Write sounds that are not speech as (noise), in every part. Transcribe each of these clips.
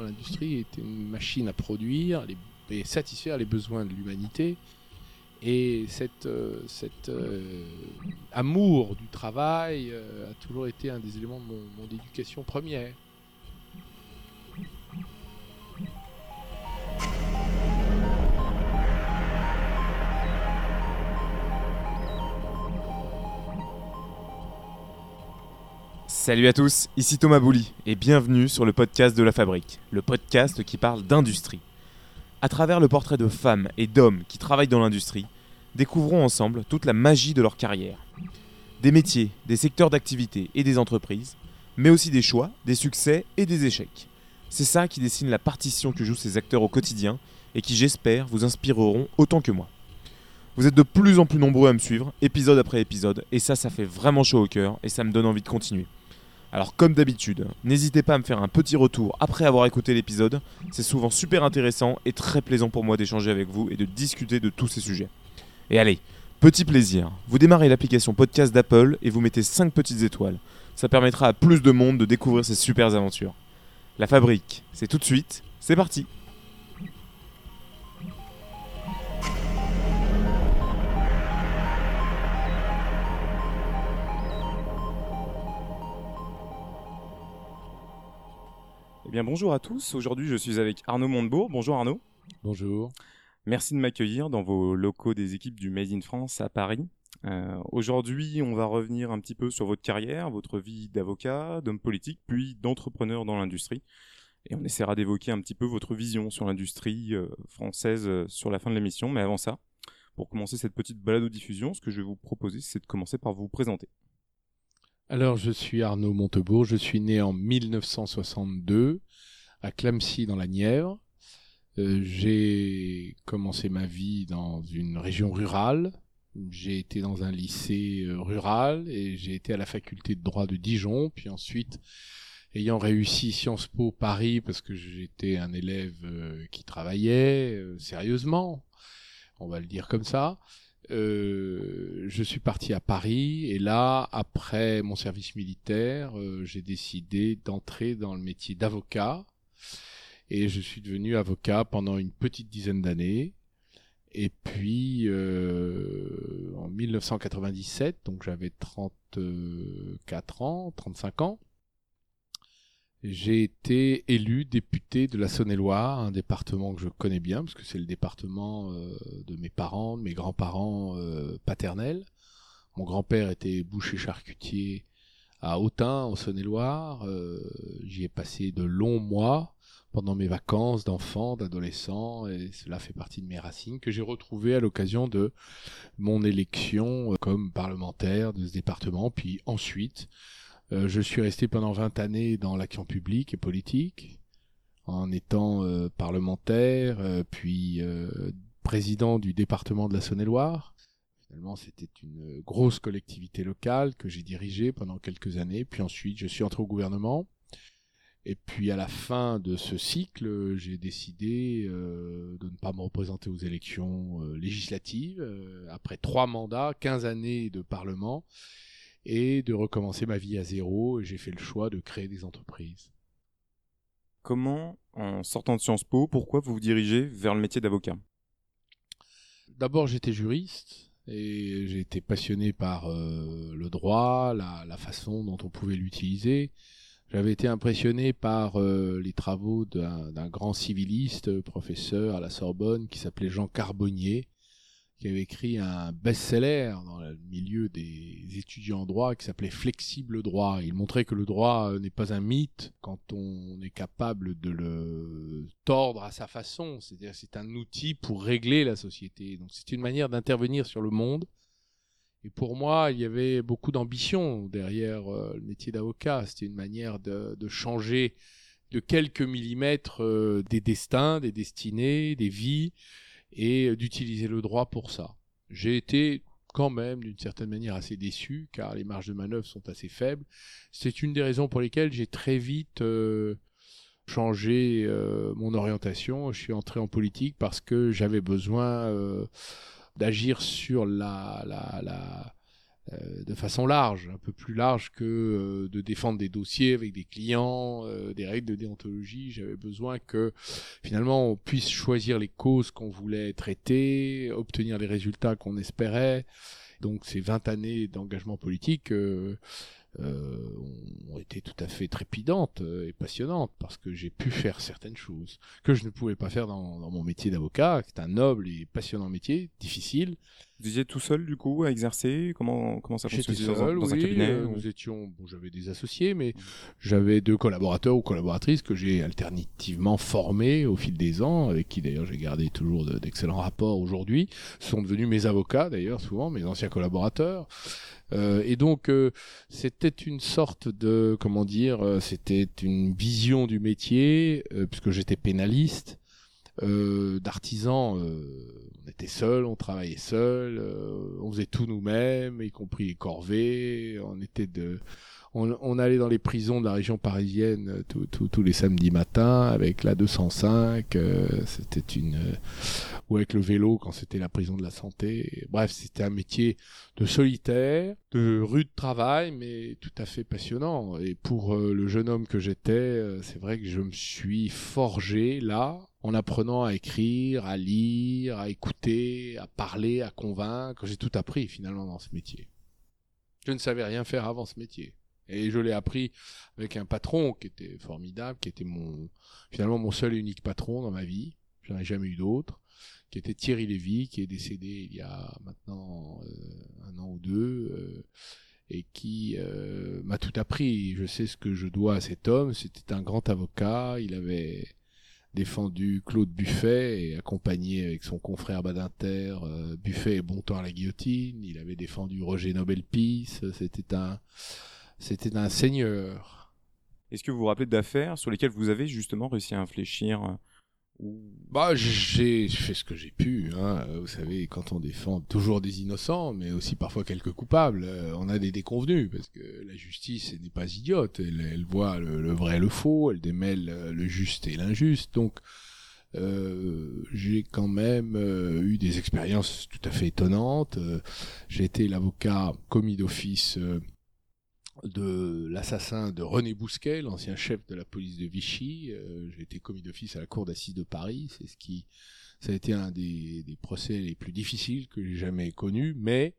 l'industrie était une machine à produire et satisfaire les besoins de l'humanité. Et cet cette amour du travail a toujours été un des éléments de mon éducation première. Salut à tous, ici Thomas Bouli et bienvenue sur le podcast de la Fabrique, le podcast qui parle d'industrie. À travers le portrait de femmes et d'hommes qui travaillent dans l'industrie, découvrons ensemble toute la magie de leur carrière. Des métiers, des secteurs d'activité et des entreprises, mais aussi des choix, des succès et des échecs. C'est ça qui dessine la partition que jouent ces acteurs au quotidien et qui, j'espère, vous inspireront autant que moi. Vous êtes de plus en plus nombreux à me suivre, épisode après épisode, et ça, ça fait vraiment chaud au cœur et ça me donne envie de continuer. Alors comme d'habitude, n'hésitez pas à me faire un petit retour après avoir écouté l'épisode, c'est souvent super intéressant et très plaisant pour moi d'échanger avec vous et de discuter de tous ces sujets. Et allez, petit plaisir, vous démarrez l'application podcast d'Apple et vous mettez 5 petites étoiles. Ça permettra à plus de monde de découvrir ces super aventures. La fabrique, c'est tout de suite, c'est parti bien, bonjour à tous. Aujourd'hui, je suis avec Arnaud Montebourg. Bonjour Arnaud. Bonjour. Merci de m'accueillir dans vos locaux des équipes du Made in France à Paris. Euh, aujourd'hui, on va revenir un petit peu sur votre carrière, votre vie d'avocat, d'homme politique, puis d'entrepreneur dans l'industrie. Et on essaiera d'évoquer un petit peu votre vision sur l'industrie euh, française euh, sur la fin de l'émission. Mais avant ça, pour commencer cette petite balade diffusion, ce que je vais vous proposer, c'est de commencer par vous présenter. Alors, je suis Arnaud Montebourg, je suis né en 1962 à Clamcy dans la Nièvre. Euh, j'ai commencé ma vie dans une région rurale. J'ai été dans un lycée euh, rural et j'ai été à la faculté de droit de Dijon. Puis ensuite, ayant réussi Sciences Po Paris, parce que j'étais un élève euh, qui travaillait sérieusement, on va le dire comme ça, euh, je suis parti à Paris et là, après mon service militaire, euh, j'ai décidé d'entrer dans le métier d'avocat et je suis devenu avocat pendant une petite dizaine d'années. Et puis, euh, en 1997, donc j'avais 34 ans, 35 ans, j'ai été élu député de la Saône-et-Loire, un département que je connais bien, parce que c'est le département euh, de mes parents, de mes grands-parents euh, paternels. Mon grand-père était boucher charcutier à Autun, en Saône-et-Loire. Euh, j'y ai passé de longs mois pendant mes vacances d'enfant, d'adolescent, et cela fait partie de mes racines que j'ai retrouvées à l'occasion de mon élection comme parlementaire de ce département, puis ensuite euh, je suis resté pendant 20 années dans l'action publique et politique, en étant euh, parlementaire, euh, puis président du département de la Saône-et-Loire. Finalement, c'était une grosse collectivité locale que j'ai dirigée pendant quelques années, puis ensuite je suis entré au gouvernement. Et puis à la fin de ce cycle, j'ai décidé de ne pas me représenter aux élections législatives. après trois mandats, 15 années de parlement, et de recommencer ma vie à zéro. Et j'ai fait le choix de créer des entreprises. Comment, en sortant de Sciences Po, pourquoi vous vous dirigez vers le métier d'avocat? D'abord, j'étais juriste et j'ai été passionné par euh, le droit, la, façon dont on pouvait l'utiliser. J'avais été impressionné par euh, les travaux d'un grand civiliste, professeur à la Sorbonne, qui s'appelait Jean Carbonnier, qui avait écrit un best-seller dans le milieu des étudiants en droit qui s'appelait Flexible droit. Il montrait que le droit n'est pas un mythe quand on est capable de le tordre à sa façon. C'est-à-dire c'est un outil pour régler la société. Donc c'est une manière d'intervenir sur le monde. Et pour moi, il y avait beaucoup d'ambition derrière euh, le métier d'avocat. C'était une manière de, changer de quelques millimètres euh, des destins, des destinées, des vies et d'utiliser le droit pour ça. J'ai été quand même d'une certaine manière assez déçu car les marges de manœuvre sont assez faibles. C'est une des raisons pour lesquelles j'ai très vite euh, changé euh, mon orientation. Je suis entré en politique parce que j'avais besoin euh, d'agir sur la, la, la, de façon large, un peu plus large que euh, de défendre des dossiers avec des clients, euh, des règles de déontologie. J'avais besoin que finalement on puisse choisir les causes qu'on voulait traiter, obtenir les résultats qu'on espérait. Donc ces 20 années d'engagement politique euh, euh, ont été tout à fait trépidantes euh, et passionnantes parce que j'ai pu faire certaines choses que je ne pouvais pas faire dans, dans mon métier d'avocat, qui est un noble et passionnant métier, difficile. Vous étiez tout seul du coup à exercer? Comment comment ça J'étais fonctionnait seul, dans, un- dans un cabinet euh, ou- Nous étions, bon, j'avais des associés, mais j'avais deux collaborateurs ou collaboratrices que j'ai alternativement formés au fil des ans, avec qui d'ailleurs j'ai gardé toujours de- d'excellents rapports aujourd'hui. Ce sont devenus mes avocats d'ailleurs souvent, mes anciens collaborateurs. Euh, et donc euh, c'était une sorte de, comment dire, c'était une vision du métier, puisque j'étais pénaliste. Euh, d'artisans, euh, on était seuls, on travaillait seuls, euh, on faisait tout nous-mêmes, y compris les corvées. On était de, on, allait dans les prisons de la région parisienne tous- les samedis matins avec la 205. euh, c'était une, ou avec le vélo quand c'était la prison de la santé. Bref, c'était un métier de solitaire, de rude travail, mais tout à fait passionnant. Et pour le jeune homme que j'étais, c'est vrai que je me suis forgé là, en apprenant à écrire, à lire, à écouter, à parler, à convaincre. J'ai tout appris finalement dans ce métier. Je ne savais rien faire avant ce métier. Et je l'ai appris avec un patron qui était formidable, qui était mon finalement mon seul et unique patron dans ma vie. J'en ai jamais eu d'autre. Qui était Thierry Lévy, qui est décédé il y a maintenant euh, un an ou deux, euh, et qui euh, m'a tout appris. Je sais ce que je dois à cet homme. C'était un grand avocat. Il avait défendu Claude Buffet et accompagné avec son confrère Badinter euh, Buffet et Bontemps à la guillotine. Il avait défendu Roger Nobel Peace. C'était un, c'était un seigneur. Est-ce que vous vous rappelez d'affaires sur lesquelles vous avez justement réussi à infléchir euh. Bah, j'ai fait ce que j'ai pu. Hein. Vous savez, quand on défend toujours des innocents, mais aussi parfois quelques coupables, euh, on a des déconvenus parce que la justice n'est pas idiote. Elle, voit le, vrai et le faux, elle démêle euh, le juste et l'injuste. Donc, euh, j'ai quand même euh, eu des expériences tout à fait étonnantes. J'ai été l'avocat commis d'office de l'assassin de René Bousquet, l'ancien chef de la police de Vichy. Euh, j'ai été commis d'office à la cour d'assises de Paris. C'est ce qui, ça a été un des, des procès les plus difficiles que j'ai jamais connus. Mais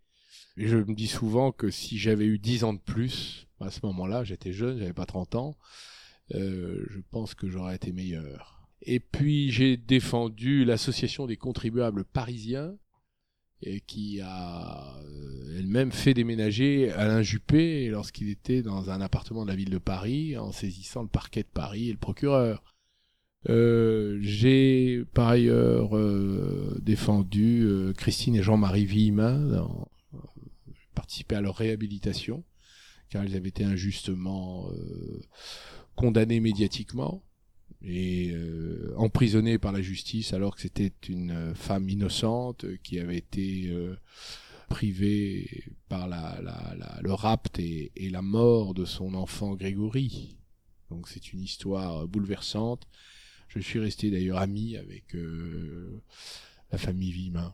je me dis souvent que si j'avais eu 10 ans de plus, à ce moment-là, j'étais jeune, j'avais pas 30 ans, euh, je pense que j'aurais été meilleur. Et puis j'ai défendu l'association des contribuables parisiens et qui a euh, elle-même fait déménager Alain Juppé lorsqu'il était dans un appartement de la ville de Paris en saisissant le parquet de Paris et le procureur. Euh, j'ai par ailleurs euh, défendu euh, Christine et Jean-Marie Villemin, euh, participé à leur réhabilitation, car ils avaient été injustement euh, condamnés médiatiquement et euh, emprisonnée par la justice alors que c'était une euh, femme innocente qui avait été euh, privée par le rapt et, la mort de son enfant Grégory. Donc c'est une histoire bouleversante. Je suis resté d'ailleurs ami avec euh, la famille Vimin.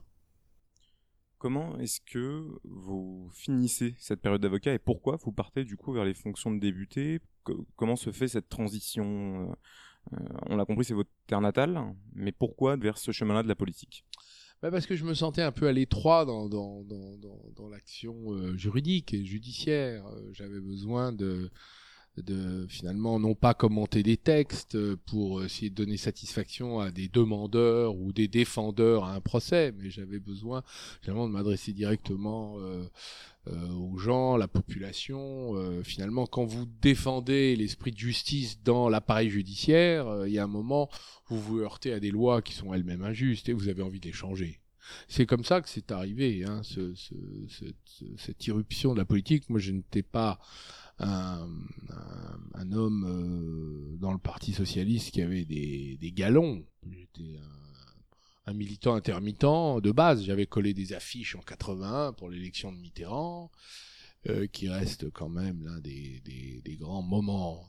Comment est-ce que vous finissez cette période d'avocat et pourquoi vous partez du coup vers les fonctions de débuté Co- Comment se fait cette transition On l'a compris, c'est votre terre natale, mais pourquoi vers ce chemin-là de la politique Bah parce que je me sentais un peu à l'étroit dans, dans, dans, l'action euh, juridique et judiciaire. Euh, J'avais besoin de, de finalement non pas commenter des textes euh, pour essayer de donner satisfaction à des demandeurs ou des défendeurs à un procès, mais j'avais besoin finalement de m'adresser directement euh, euh, aux gens, la population. Euh, finalement, quand vous défendez l'esprit de justice dans l'appareil judiciaire, euh, il y a un moment vous vous heurtez à des lois qui sont elles-mêmes injustes et vous avez envie de les changer. C'est comme ça que c'est arrivé, hein, ce, ce, ce- ce- cette irruption de la politique. Moi, je n'étais pas un, homme euh, dans le Parti socialiste qui avait des, galons. Militant intermittent de base. J'avais collé des affiches en 81 pour l'élection de Mitterrand, euh, qui reste quand même l'un des, grands moments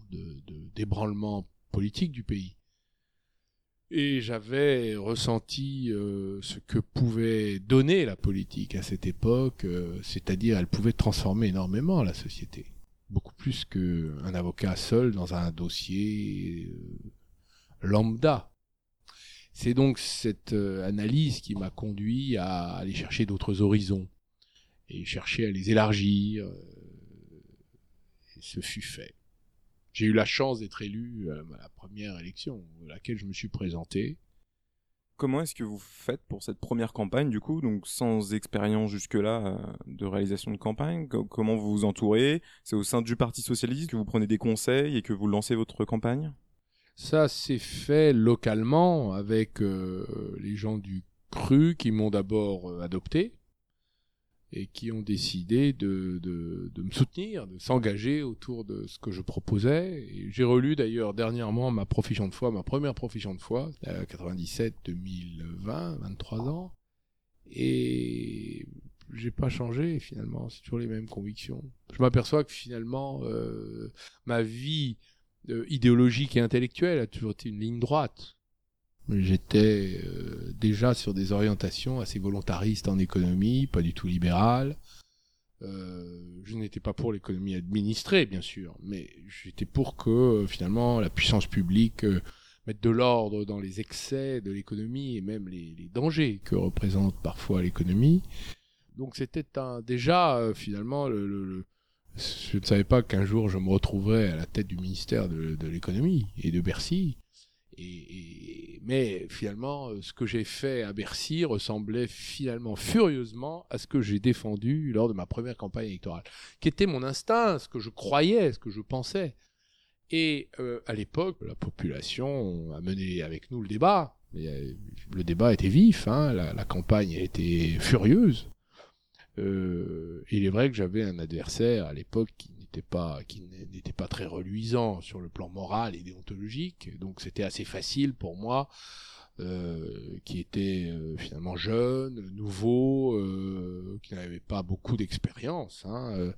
d'ébranlement politique du pays. Et j'avais ressenti euh, ce que pouvait donner la politique à cette époque, euh, c'est-à-dire elle pouvait transformer énormément la société, beaucoup plus qu'un avocat seul dans un dossier lambda. C'est donc cette analyse qui m'a conduit à aller chercher d'autres horizons et chercher à les élargir. et ce fut fait. J'ai eu la chance d'être élu à la première élection à laquelle je me suis présenté. Comment est-ce que vous faites pour cette première campagne, du coup, donc sans expérience jusque-là euh, de réalisation de campagne Comment vous vous entourez? C'est au sein du Parti Socialiste que vous prenez des conseils et que vous lancez votre campagne? Ça s'est fait localement avec euh, les gens du CRU qui m'ont d'abord euh, adopté et qui ont décidé de, me soutenir, de s'engager autour de ce que je proposais. J'ai relu d'ailleurs dernièrement ma profession de foi, ma première profession de foi, 97, 2020, 23 ans, et j'ai pas changé finalement, c'est toujours les mêmes convictions. Je m'aperçois que finalement euh, ma vie idéologique et intellectuelle a toujours été une ligne droite. J'étais euh, déjà sur des orientations assez volontaristes en économie, pas du tout libérales. Euh, je n'étais pas pour l'économie administrée, bien sûr, mais j'étais pour que euh, finalement la puissance publique mette de l'ordre dans les excès de l'économie et même les, dangers que représente parfois l'économie. Donc c'était déjà finalement le, le, je ne savais pas qu'un jour je me retrouverais à la tête du ministère de, l'économie et de Bercy. Et, mais finalement, ce que j'ai fait à Bercy ressemblait finalement furieusement à ce que j'ai défendu lors de ma première campagne électorale, qui était mon instinct, ce que je croyais, ce que je pensais. Et euh, à l'époque, la population a mené avec nous le débat. Euh, le débat était vif, hein, la, la, campagne a été furieuse. Euh, il est vrai que j'avais un adversaire à l'époque qui n'était pas qui n'était pas très reluisant sur le plan moral et déontologique. Donc c'était assez facile pour moi qui était euh, finalement jeune, nouveau, euh, qui n'avait pas beaucoup d'expérience, hein, euh,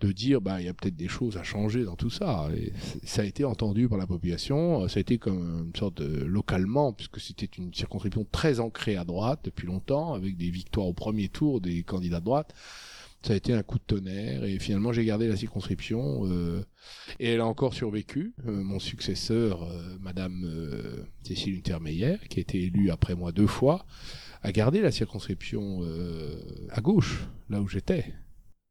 de dire bah il y a peut-être des choses à changer dans tout ça. Et ça a été entendu par la population, ça a été comme une sorte de localement, puisque c'était une circonscription très ancrée à droite depuis longtemps, avec des victoires au premier tour des candidats de droite ça a été un coup de tonnerre et finalement j'ai gardé la circonscription euh, et elle a encore survécu. Euh, mon successeur, euh, Madame euh, Cécile Untermeyer, qui a été élue après moi deux fois, a gardé la circonscription à gauche, là où j'étais.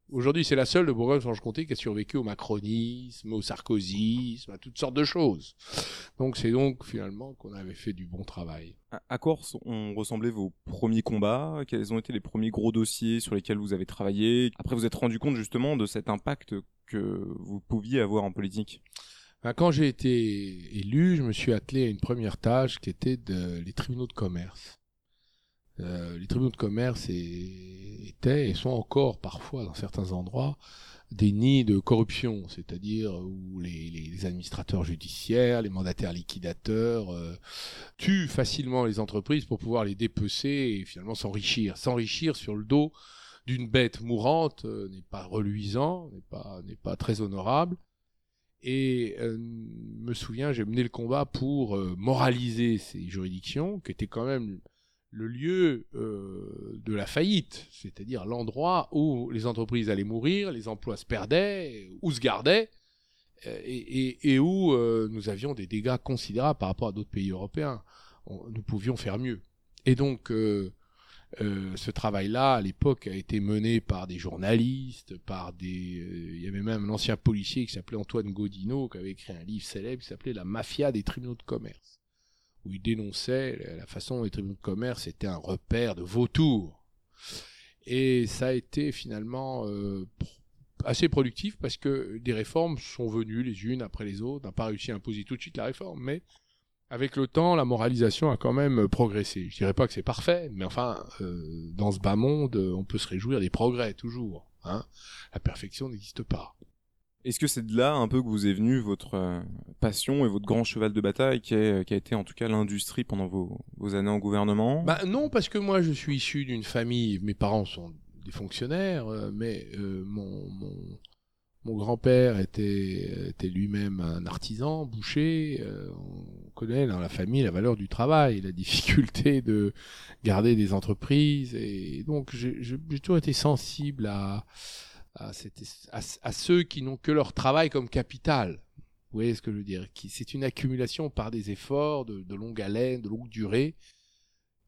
Aujourd'hui, c'est la seule de Bourgogne-Franche-Comté qui a survécu au macronisme, au sarkozysme, à toutes sortes de choses. Donc c'est donc finalement qu'on avait fait du bon travail. À quoi ont ressemblé vos premiers combats? Quels ont été les premiers gros dossiers sur lesquels vous avez travaillé? Après, vous êtes rendu compte justement de cet impact que vous pouviez avoir en politique? Ben, Quand j'ai été élu, je me suis attelé à une première tâche qui était de, les tribunaux de commerce. Euh, les tribunaux de commerce étaient et sont encore parfois dans certains endroits des nids de corruption, c'est-à-dire où les, administrateurs judiciaires, les mandataires liquidateurs euh, tuent facilement les entreprises pour pouvoir les dépecer et finalement s'enrichir. S'enrichir sur le dos d'une bête mourante euh, n'est pas reluisant, n'est pas très honorable. Et me souviens, j'ai mené le combat pour moraliser ces juridictions, qui étaient quand même le lieu euh, de la faillite, c'est-à-dire l'endroit où les entreprises allaient mourir, les emplois se perdaient ou se gardaient, euh, et, où euh, nous avions des dégâts considérables par rapport à d'autres pays européens. Nous pouvions faire mieux. Et donc, ce travail-là, à l'époque, a été mené par des journalistes, par des... Il y avait même un ancien policier qui s'appelait Antoine Godino, qui avait écrit un livre célèbre qui s'appelait La mafia des tribunaux de commerce où il dénonçait la façon dont les tribunaux de commerce étaient un repère de vautours. Et ça a été finalement euh, assez productif parce que des réformes sont venues les unes après les autres. On n'a pas réussi à imposer tout de suite la réforme, mais avec le temps, la moralisation a quand même progressé. Je dirais pas que c'est parfait, mais enfin, euh, dans ce bas monde, on peut se réjouir des progrès toujours. Hein. La perfection n'existe pas. Est-ce que c'est de là un peu que vous est venu votre euh, passion et votre grand cheval de bataille qui, est, qui a été en tout cas l'industrie pendant vos, années en gouvernement? Bah Non, parce que moi je suis issu d'une famille, mes parents sont des fonctionnaires, euh, mais euh, mon, grand-père était, lui-même un artisan, boucher. Euh, on connaît dans la famille la valeur du travail, la difficulté de garder des entreprises. Et donc, j'ai toujours été sensible à, à, ceux qui n'ont que leur travail comme capital. Vous voyez ce que je veux dire? C'est une accumulation par des efforts de, de longue haleine, de longue durée,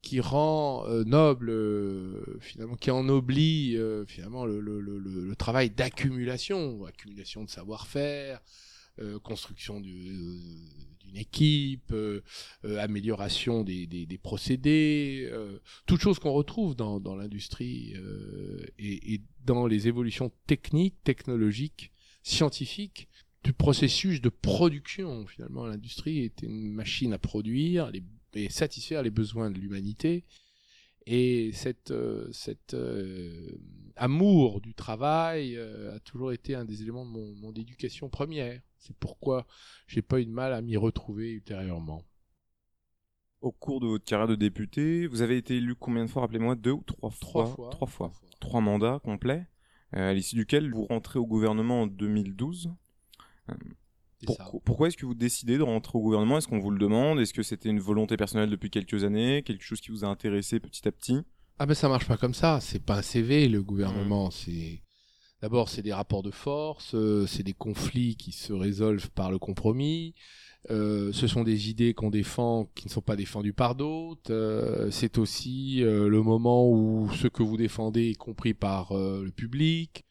qui rend euh, noble euh, finalement qui ennoblit euh, finalement le, le, travail d'accumulation accumulation de savoir-faire construction équipe amélioration des, des, procédés toutes choses qu'on retrouve dans, l'industrie et, dans les évolutions techniques technologiques scientifiques du processus de production finalement l'industrie était une machine à produire et satisfaire les besoins de l'humanité. Et cette, euh, cet euh, amour du travail euh, a toujours été un des éléments de mon, mon éducation première. C'est pourquoi j'ai pas eu de mal à m'y retrouver ultérieurement. Au cours de votre carrière de député, vous avez été élu combien de fois Rappelez-moi, deux ou trois, trois fois, Trois fois. Trois mandats complets, à l'issue duquel vous rentrez au gouvernement en 2012. Pourquoi est-ce que vous décidez de rentrer au gouvernement? Est-ce qu'on vous le demande? Est-ce que c'était une volonté personnelle depuis quelques années? Quelque chose qui vous a intéressé petit à petit? Ah ben ça marche pas comme ça. C'est pas un CV le gouvernement. Mmh. C'est d'abord c'est des rapports de force, euh, c'est des conflits qui se résolvent par le compromis. Euh, ce sont des idées qu'on défend qui ne sont pas défendues par d'autres. Euh, c'est aussi le moment où ce que vous défendez est compris par le public.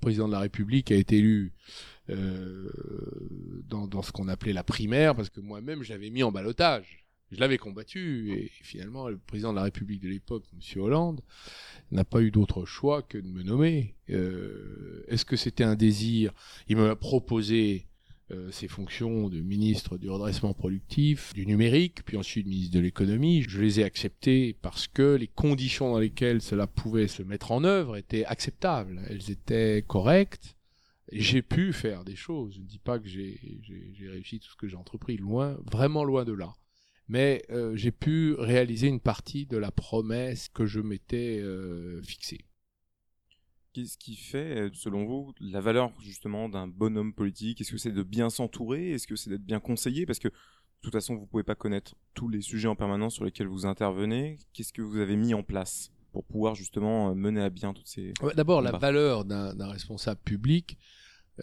Le président de la République a été élu euh, dans, dans, ce qu'on appelait la primaire, parce que moi-même, j'avais mis en balotage. Je l'avais combattu, et finalement, le président de la République de l'époque, M. Hollande, n'a pas eu d'autre choix que de me nommer. Euh, Est-ce que c'était un désir? Il m'a proposé euh, ses fonctions de ministre du redressement productif, du numérique, puis ensuite ministre de l'économie. Je les ai acceptées parce que les conditions dans lesquelles cela pouvait se mettre en œuvre étaient acceptables. Elles étaient correctes j'ai pu faire des choses. Je ne dis pas que j'ai réussi tout ce que j'ai entrepris, loin, vraiment loin de là. Mais euh, j'ai pu réaliser une partie de la promesse que je m'étais euh, fixée. Qu'est-ce qui fait, euh, selon vous, la valeur justement d'un bon homme politique? Est-ce que c'est de bien s'entourer? Est-ce que c'est d'être bien conseillé? Parce que de toute façon, vous ne pouvez pas connaître tous les sujets en permanence sur lesquels vous intervenez. Qu'est-ce que vous avez mis en place pour pouvoir justement mener à bien toutes ces... D'abord, la valeur d'un responsable public,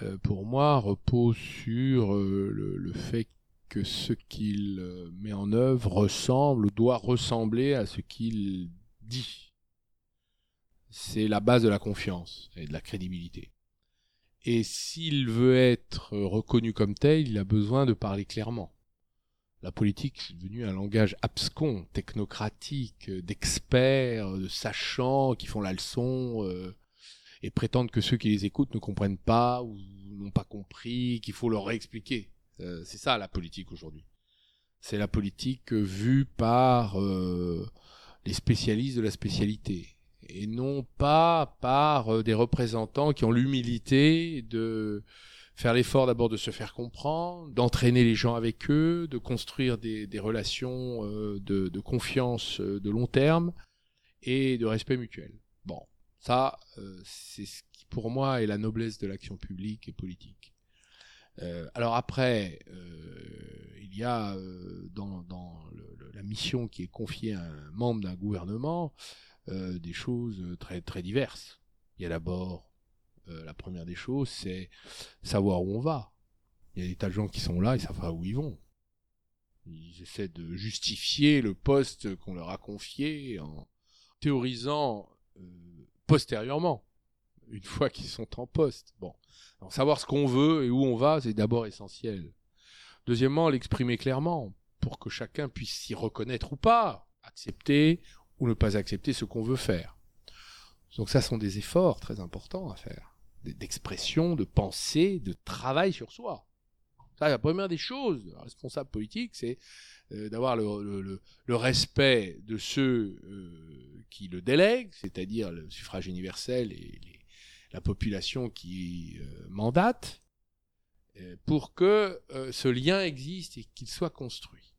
euh, pour moi, repose sur euh, le, fait que ce qu'il euh, met en œuvre ressemble ou doit ressembler à ce qu'il dit. C'est la base de la confiance et de la crédibilité. Et s'il veut être reconnu comme tel, il a besoin de parler clairement. La politique est devenue un langage abscon, technocratique, d'experts, de sachants qui font la leçon, et prétendent que ceux qui les écoutent ne comprennent pas ou n'ont pas compris, qu'il faut leur réexpliquer. Euh, c'est ça la politique aujourd'hui. C'est la politique vue par euh, les spécialistes de la spécialité et non pas par euh, des représentants qui ont l'humilité de faire l'effort d'abord de se faire comprendre, d'entraîner les gens avec eux, de construire des, des relations de, de, confiance de long terme et de respect mutuel. Bon, ça, euh, c'est ce qui, pour moi, est la noblesse de l'action publique et politique. Euh, alors après, euh, il y a dans, la mission qui est confiée à un membre d'un gouvernement des choses très très diverses. Il y a d'abord la première des choses, c'est savoir où on va. Il y a des tas de gens qui sont là, ils savent pas où ils vont. Ils essaient de justifier le poste qu'on leur a confié en théorisant postérieurement, une fois qu'ils sont en poste. Bon, savoir ce qu'on veut et où on va, c'est d'abord essentiel. Deuxièmement, l'exprimer clairement pour que chacun puisse s'y reconnaître ou pas, accepter ou ne pas accepter ce qu'on veut faire. Donc ça sont des efforts très importants à faire, d'expression, de pensée, de travail sur soi. Ça, la première des choses, responsable politique, c'est euh, d'avoir le, respect de ceux euh, qui le délèguent, c'est-à-dire le suffrage universel et la population qui euh, mandate, pour que ce lien existe et qu'il soit construit.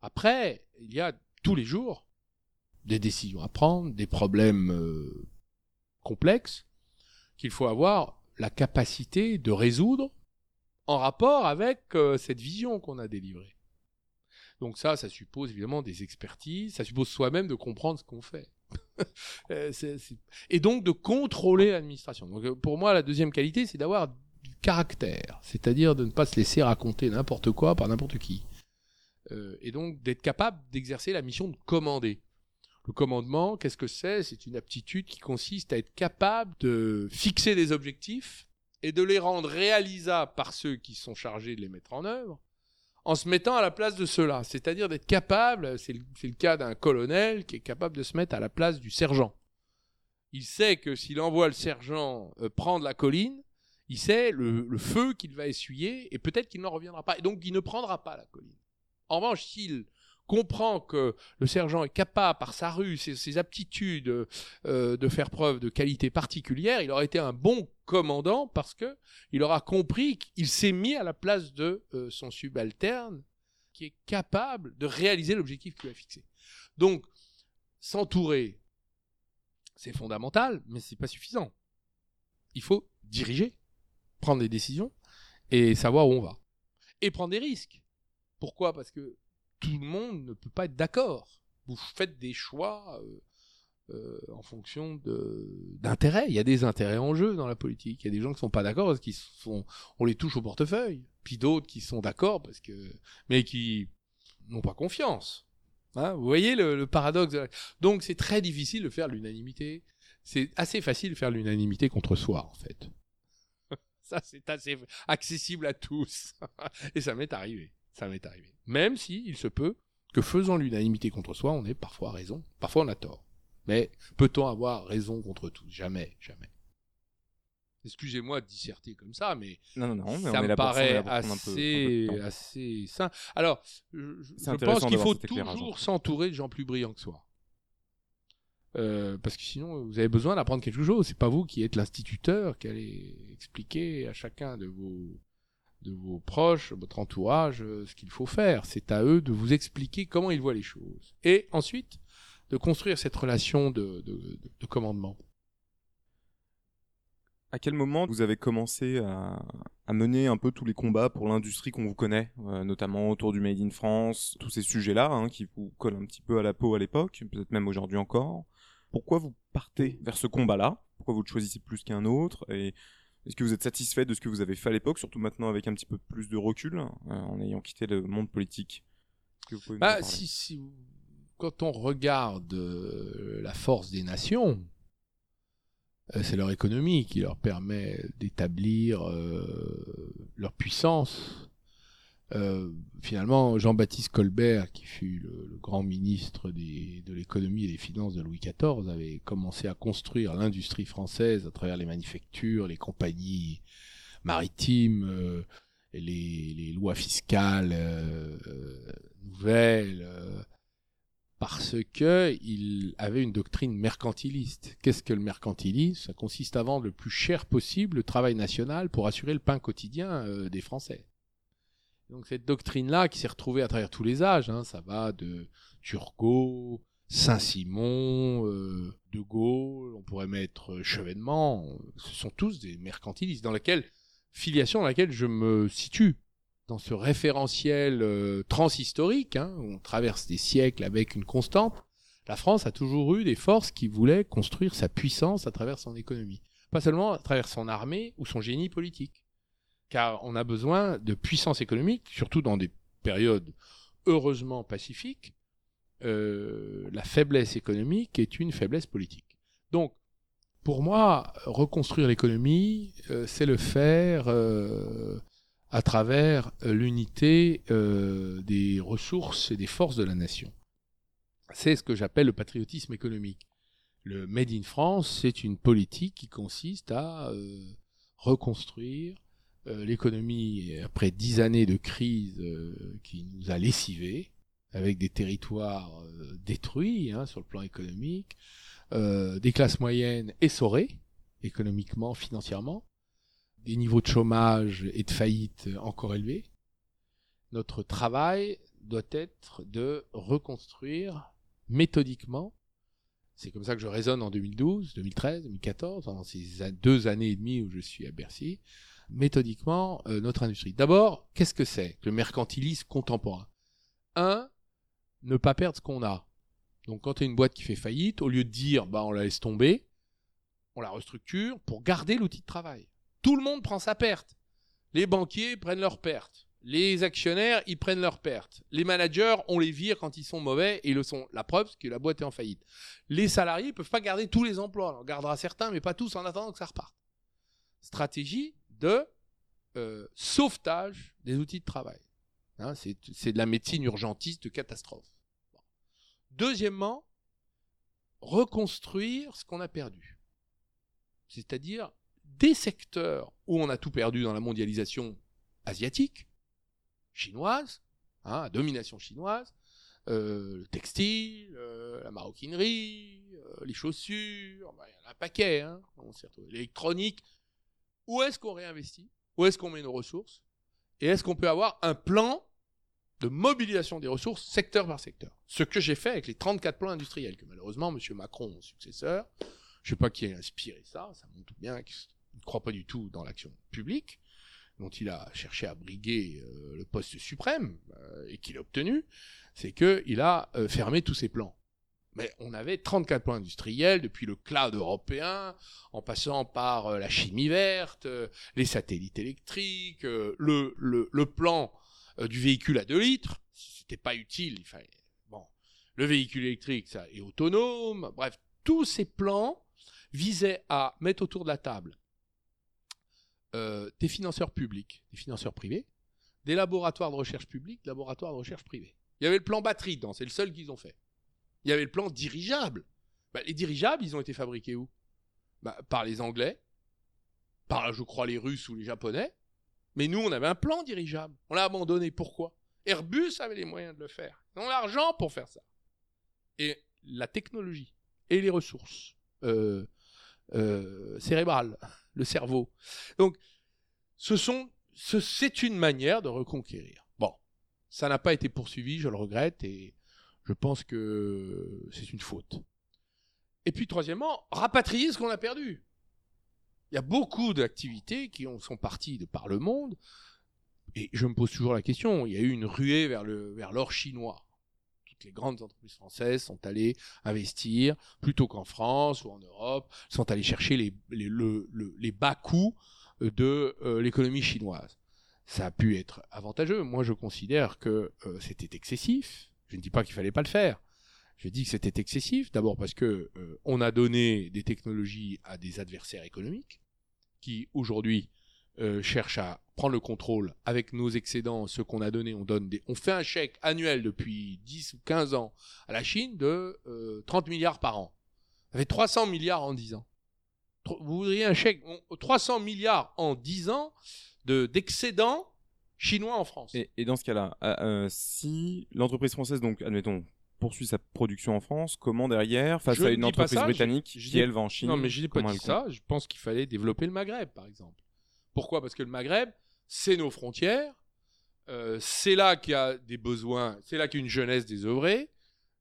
Après, il y a tous les jours des décisions à prendre, des problèmes complexes qu'il faut avoir la capacité de résoudre en rapport avec euh, cette vision qu'on a délivrée. Donc ça, ça suppose évidemment des expertises, ça suppose soi-même de comprendre ce qu'on fait. (laughs) Euh, Et donc de contrôler l'administration. Donc euh, pour moi, la deuxième qualité, c'est d'avoir du caractère, c'est-à-dire de ne pas se laisser raconter n'importe quoi par n'importe qui. Et donc d'être capable d'exercer la mission de commander. Le commandement, qu'est-ce que c'est? C'est une aptitude qui consiste à être capable de fixer des objectifs et de les rendre réalisables par ceux qui sont chargés de les mettre en œuvre, en se mettant à la place de ceux-là. C'est-à-dire d'être capable, c'est le, cas d'un colonel qui est capable de se mettre à la place du sergent. Il sait que s'il envoie le sergent euh, prendre la colline, il sait le, le feu qu'il va essuyer et peut-être qu'il n'en reviendra pas. Et donc il ne prendra pas la colline. En revanche, s'il comprend que le sergent est capable, par sa rue, ses, ses aptitudes, euh, de faire preuve de qualité particulière, il aura été un bon commandant parce que il aura compris qu'il s'est mis à la place de euh, son subalterne qui est capable de réaliser l'objectif qu'il a fixé. Donc, s'entourer, c'est fondamental, mais c'est pas suffisant. Il faut diriger, prendre des décisions et savoir où on va. Et prendre des risques. Pourquoi? Parce que tout le monde ne peut pas être d'accord. Vous faites des choix euh, euh, en fonction d'intérêts. Il y a des intérêts en jeu dans la politique. Il y a des gens qui sont pas d'accord parce qu'ils sont, on les touche au portefeuille. Puis d'autres qui sont d'accord parce que, mais qui n'ont pas confiance. Hein, vous voyez le, paradoxe. Donc c'est très difficile de faire l'unanimité. C'est assez facile de faire l'unanimité contre soi en fait. (laughs) Ça c'est assez accessible à tous. (laughs) Et ça m'est arrivé. Ça m'est arrivé. Même si il se peut que faisant l'unanimité contre soi, on ait parfois raison, parfois on a tort. Mais peut-on avoir raison contre tous Jamais, jamais. Excusez-moi de disserter comme ça, mais Non, non, non, mais ça me paraît pour peu- assez, assez sain. Alors, je, pense qu'il faut toujours s'entourer de gens plus brillants que soi. Euh, parce que sinon, vous avez besoin d'apprendre quelque chose. C'est pas vous qui êtes l'instituteur qui allez expliquer à chacun de vos de vos proches, votre entourage, euh, ce qu'il faut faire. C'est à eux de vous expliquer comment ils voient les choses. Et ensuite, de construire cette relation de, de, de- de commandement. À quel moment vous avez commencé à, à mener un peu tous les combats pour l'industrie qu'on vous connaît, euh, notamment autour du Made in France, tous ces sujets-là hein, qui vous collent un petit peu à la peau à l'époque, peut-être même aujourd'hui encore. Pourquoi vous partez vers ce combat-là? Pourquoi vous le choisissez plus qu'un autre? Et est-ce que vous êtes satisfait de ce que vous avez fait à l'époque, surtout maintenant avec un petit peu plus de recul, euh, en ayant quitté le monde politique? Que vous Bah, si, si, quand on regarde euh, la force des nations, euh, c'est leur économie qui leur permet d'établir euh, leur puissance. Euh, finalement, Jean-Baptiste Colbert, qui fut le, grand ministre de l'économie et des finances de Louis XIV, avait commencé à construire l'industrie française à travers les manufactures, les compagnies maritimes, euh, les, lois fiscales euh, nouvelles, parce que il avait une doctrine mercantiliste. Qu'est-ce que le mercantilisme? Ça consiste à vendre le plus cher possible le travail national pour assurer le pain quotidien des Français. Donc cette doctrine-là qui s'est retrouvée à travers tous les âges, hein, ça va de Turgot, Saint-Simon, euh, De Gaulle, on pourrait mettre euh, Chevènement, ce sont tous des mercantilistes dans laquelle filiation dans laquelle je me situe dans ce référentiel euh, transhistorique, hein, où on traverse des siècles avec une constante, la France a toujours eu des forces qui voulaient construire sa puissance à travers son économie. Pas seulement à travers son armée ou son génie politique. Car on a besoin de puissance économique, surtout dans des périodes heureusement pacifiques. Euh, la faiblesse économique est une faiblesse politique. Donc, pour moi, reconstruire l'économie, euh, c'est le faire euh, à travers l'unité des ressources et des forces de la nation. C'est ce que j'appelle le patriotisme économique. Le Made in France, c'est une politique qui consiste à reconstruire l'économie après dix années de crise euh, qui nous a lessivés, avec des territoires euh, détruits hein, sur le plan économique, euh, des classes moyennes essorées, économiquement, financièrement, des niveaux de chômage et de faillite encore élevés. Notre travail doit être de reconstruire méthodiquement c'est comme ça que je raisonne en 2012, 2013, 2014, pendant ces deux années et demie où je suis à Bercy, méthodiquement euh, notre industrie. D'abord, qu'est-ce que c'est que le mercantilisme contemporain? Un, ne pas perdre ce qu'on a. Donc quand tu as une boîte qui fait faillite, au lieu de dire bah on la laisse tomber, on la restructure pour garder l'outil de travail. Tout le monde prend sa perte. Les banquiers prennent leur perte. Les actionnaires, ils prennent leur perte. Les managers, on les vire quand ils sont mauvais et ils le sont. La preuve, c'est que la boîte est en faillite. Les salariés ne peuvent pas garder tous les emplois. On gardera certains, mais pas tous en attendant que ça reparte. Stratégie de euh, sauvetage des outils de travail. Hein, c'est de la médecine urgentiste de catastrophe. Deuxièmement, reconstruire ce qu'on a perdu. C'est-à-dire des secteurs où on a tout perdu dans la mondialisation asiatique, chinoise, hein, domination chinoise, euh, le textile, euh, la maroquinerie, les chaussures, bah, il y en a un paquet, hein, l'électronique. Où est-ce qu'on réinvestit? Où est-ce qu'on met nos ressources Et est-ce qu'on peut avoir un plan de mobilisation des ressources secteur par secteur? Ce que j'ai fait avec les 34 plans industriels que malheureusement M. Macron, mon successeur, je ne sais pas qui a inspiré ça, ça montre bien qu'il ne croit pas du tout dans l'action publique dont il a cherché à briguer euh, le poste suprême euh, et qu'il a obtenu, c'est qu'il a euh, fermé tous ses plans. Mais on avait 34 plans industriels, depuis le cloud européen, en passant par la chimie verte, les satellites électriques, le, le, plan du véhicule à 2 litres. C'était pas utile. Bon, le véhicule électrique, ça est autonome. Bref, tous ces plans visaient à mettre autour de la table euh, des financeurs publics, des financeurs privés, des laboratoires de recherche publics, des laboratoires de recherche privés. Il y avait le plan batterie dedans, c'est le seul qu'ils ont fait. Il y avait le plan dirigeable. Bah, les dirigeables, ils ont été fabriqués où? Bah, Par les Anglais, par, je crois, les Russes ou les Japonais. Mais nous, on avait un plan dirigeable. On l'a abandonné. Pourquoi? Airbus avait les moyens de le faire. Ils ont l'argent pour faire ça. Et la technologie et les ressources euh, euh, cérébrales (laughs) le cerveau. Donc, ce sont, c'est une manière de reconquérir. Bon, ça n'a pas été poursuivi, je le regrette, et je pense que c'est une faute. Et puis, troisièmement, rapatrier ce qu'on a perdu. Il y a beaucoup d'activités qui sont parties de par le monde, et je me pose toujours la question, il y a eu une ruée vers l'or vers chinois les grandes entreprises françaises sont allées investir, plutôt qu'en France ou en Europe, sont allées chercher les, les, bas coûts de euh, l'économie chinoise. Ça a pu être avantageux. Moi, je considère que euh, c'était excessif. Je ne dis pas qu'il fallait pas le faire. Je dis que c'était excessif. D'abord parce que euh, on a donné des technologies à des adversaires économiques qui aujourd'hui euh, cherche à prendre le contrôle avec nos excédents, ce qu'on a donné, on donne des, on fait un chèque annuel depuis 10 ou 15 ans à la Chine de 30 euh, milliards par an. Ça fait 300 milliards en 10 ans. Vous voudriez un chèque 300 milliards en 10 ans de d'excédents chinois en France. Et, dans ce cas-là, euh, si l'entreprise française, donc admettons, poursuit sa production en France, comment derrière, face à une entreprise britannique qui elle va en Chine Non, mais je n'ai pas dit ça. Je pense qu'il fallait développer le Maghreb, par exemple. Pourquoi? Parce que le Maghreb, c'est nos frontières. Euh, c'est là qu'il y a des besoins, c'est là qu'il y a une jeunesse désœuvrée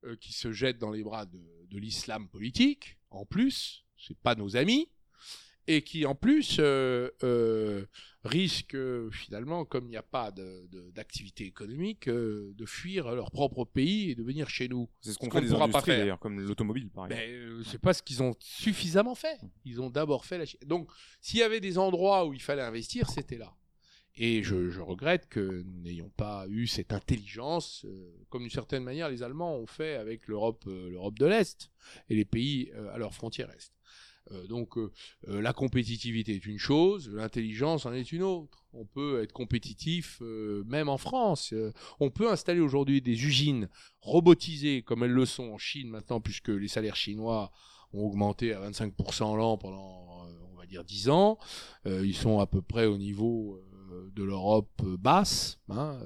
euh, qui se jette dans les bras de, l'islam politique, en plus, c'est pas nos amis, et qui en plus euh, risquent finalement, comme il n'y a pas d'activité économique, de fuir leur propre pays et de venir chez nous. C'est ce qu'on ne pourra pas faire. d'ailleurs, comme l'automobile par exemple. Mais c'est pas ce qu'ils ont suffisamment fait. Ils ont d'abord fait la Chine. Donc, s'il y avait des endroits où il fallait investir, c'était là. Et je, regrette que nous n'ayons pas eu cette intelligence, comme d'une certaine manière les Allemands ont fait avec l'Europe, l'Europe de l'Est et les pays à leur frontière Est. Euh, donc euh, euh, la compétitivité est une chose, l'intelligence en est une autre. On peut être compétitif même en France. on peut installer aujourd'hui des usines robotisées comme elles le sont en Chine maintenant puisque les salaires chinois ont augmenté à 25% l'an pendant on va dire 10 ans. ils sont à peu près au niveau de l'Europe basse, hein,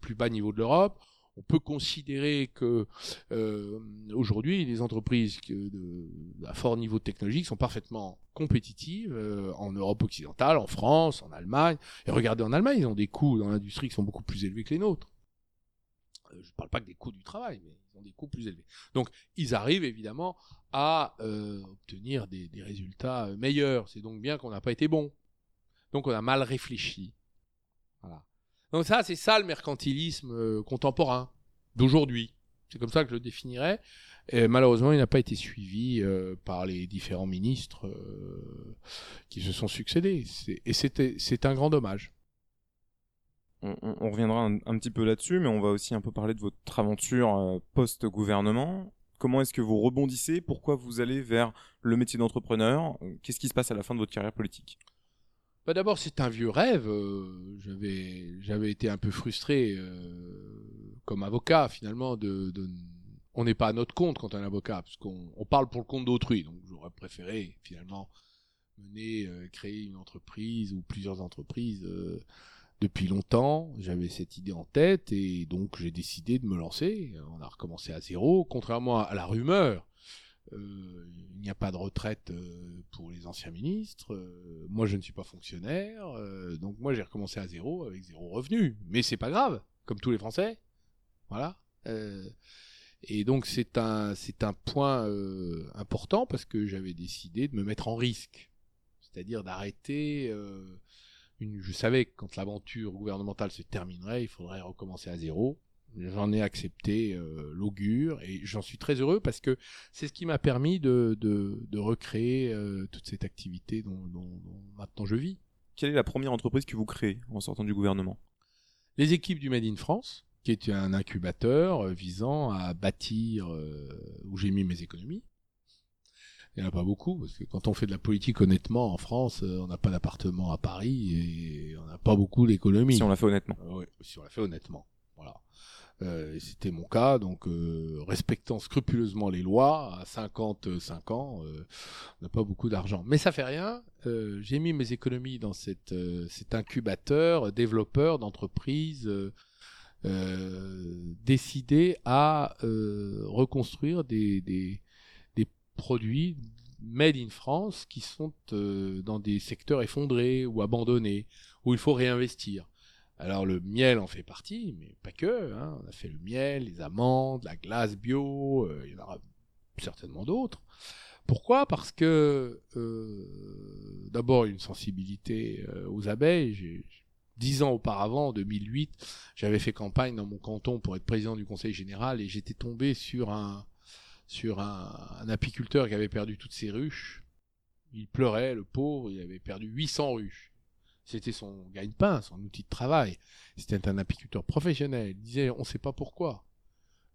plus bas niveau de l'Europe on peut considérer que euh, aujourd'hui les entreprises de, à fort niveau technologique sont parfaitement compétitives euh, en Europe occidentale, en France, en Allemagne. Et regardez en Allemagne, ils ont des coûts dans l'industrie qui sont beaucoup plus élevés que les nôtres. je ne parle pas que des coûts du travail, mais ils ont des coûts plus élevés. Donc, ils arrivent évidemment à obtenir des, des, résultats meilleurs. C'est donc bien qu'on n'a pas été bon. Donc, on a mal réfléchi. Voilà. Donc ça, c'est ça le mercantilisme contemporain d'aujourd'hui. C'est comme ça que je le définirais. Et malheureusement, il n'a pas été suivi euh, par les différents ministres euh, qui se sont succédés. Et c'est un grand dommage. On, reviendra un, petit peu là-dessus, mais on va aussi un peu parler de votre aventure euh, post-gouvernement. Comment est-ce que vous rebondissez? Pourquoi vous allez vers le métier d'entrepreneur? Qu'est-ce qui se passe à la fin de votre carrière politique? Bah D'abord, c'est un vieux rêve. J'avais été un peu frustré comme avocat, finalement, on n'est pas à notre compte quand on est avocat, parce qu'on on parle pour le compte d'autrui. Donc j'aurais préféré finalement mener, euh, créer une entreprise ou plusieurs entreprises euh, depuis longtemps. J'avais cette idée en tête et donc j'ai décidé de me lancer. On a recommencé à zéro, contrairement à la rumeur. Euh, il n'y a pas de retraite pour les anciens ministres. moi, je ne suis pas fonctionnaire, donc moi j'ai recommencé à zéro avec zéro revenu. Mais c'est pas grave, comme tous les Français. Voilà. Et donc c'est un, c'est point euh, important parce que j'avais décidé de me mettre en risque. C'est-à-dire d'arrêter... Euh, je savais que quand l'aventure gouvernementale se terminerait, il faudrait recommencer à zéro. J'en ai accepté euh, l'augure et j'en suis très heureux parce que c'est ce qui m'a permis de, de, de recréer toute cette activité dont, dont, dont maintenant je vis. Quelle est la première entreprise que vous créez en sortant du gouvernement? Les équipes du Made in France qui est un incubateur euh, visant à bâtir euh, où j'ai mis mes économies. Il n'y en a pas beaucoup, parce que quand on fait de la politique honnêtement en France, euh, on n'a pas d'appartement à Paris et on n'a pas beaucoup d'économies. Si on l'a fait honnêtement. oui, si on l'a fait honnêtement. Voilà. C'était mon cas, donc respectant scrupuleusement les lois, à 55 ans, on n'a pas beaucoup d'argent. Mais ça fait rien, j'ai mis mes économies dans cet incubateur, développeur d'entreprises euh, décidé à euh, reconstruire des, produits made in France qui sont euh, dans des secteurs effondrés ou abandonnés, où il faut réinvestir. Alors le miel en fait partie, mais pas que. Hein. On a fait le miel, les amandes, la glace bio, il y en aura certainement d'autres. Pourquoi? Parce que euh, d'abord une sensibilité aux abeilles. Dix ans auparavant, en 2008, j'avais fait campagne dans mon canton pour être président du conseil général et j'étais tombé sur un sur un, apiculteur qui avait perdu toutes ses ruches. Il pleurait, le pauvre, il avait perdu 800 ruches. C'était son gagne-pain, son outil de travail. C'était un apiculteur professionnel. Il disait, on ne sait pas pourquoi.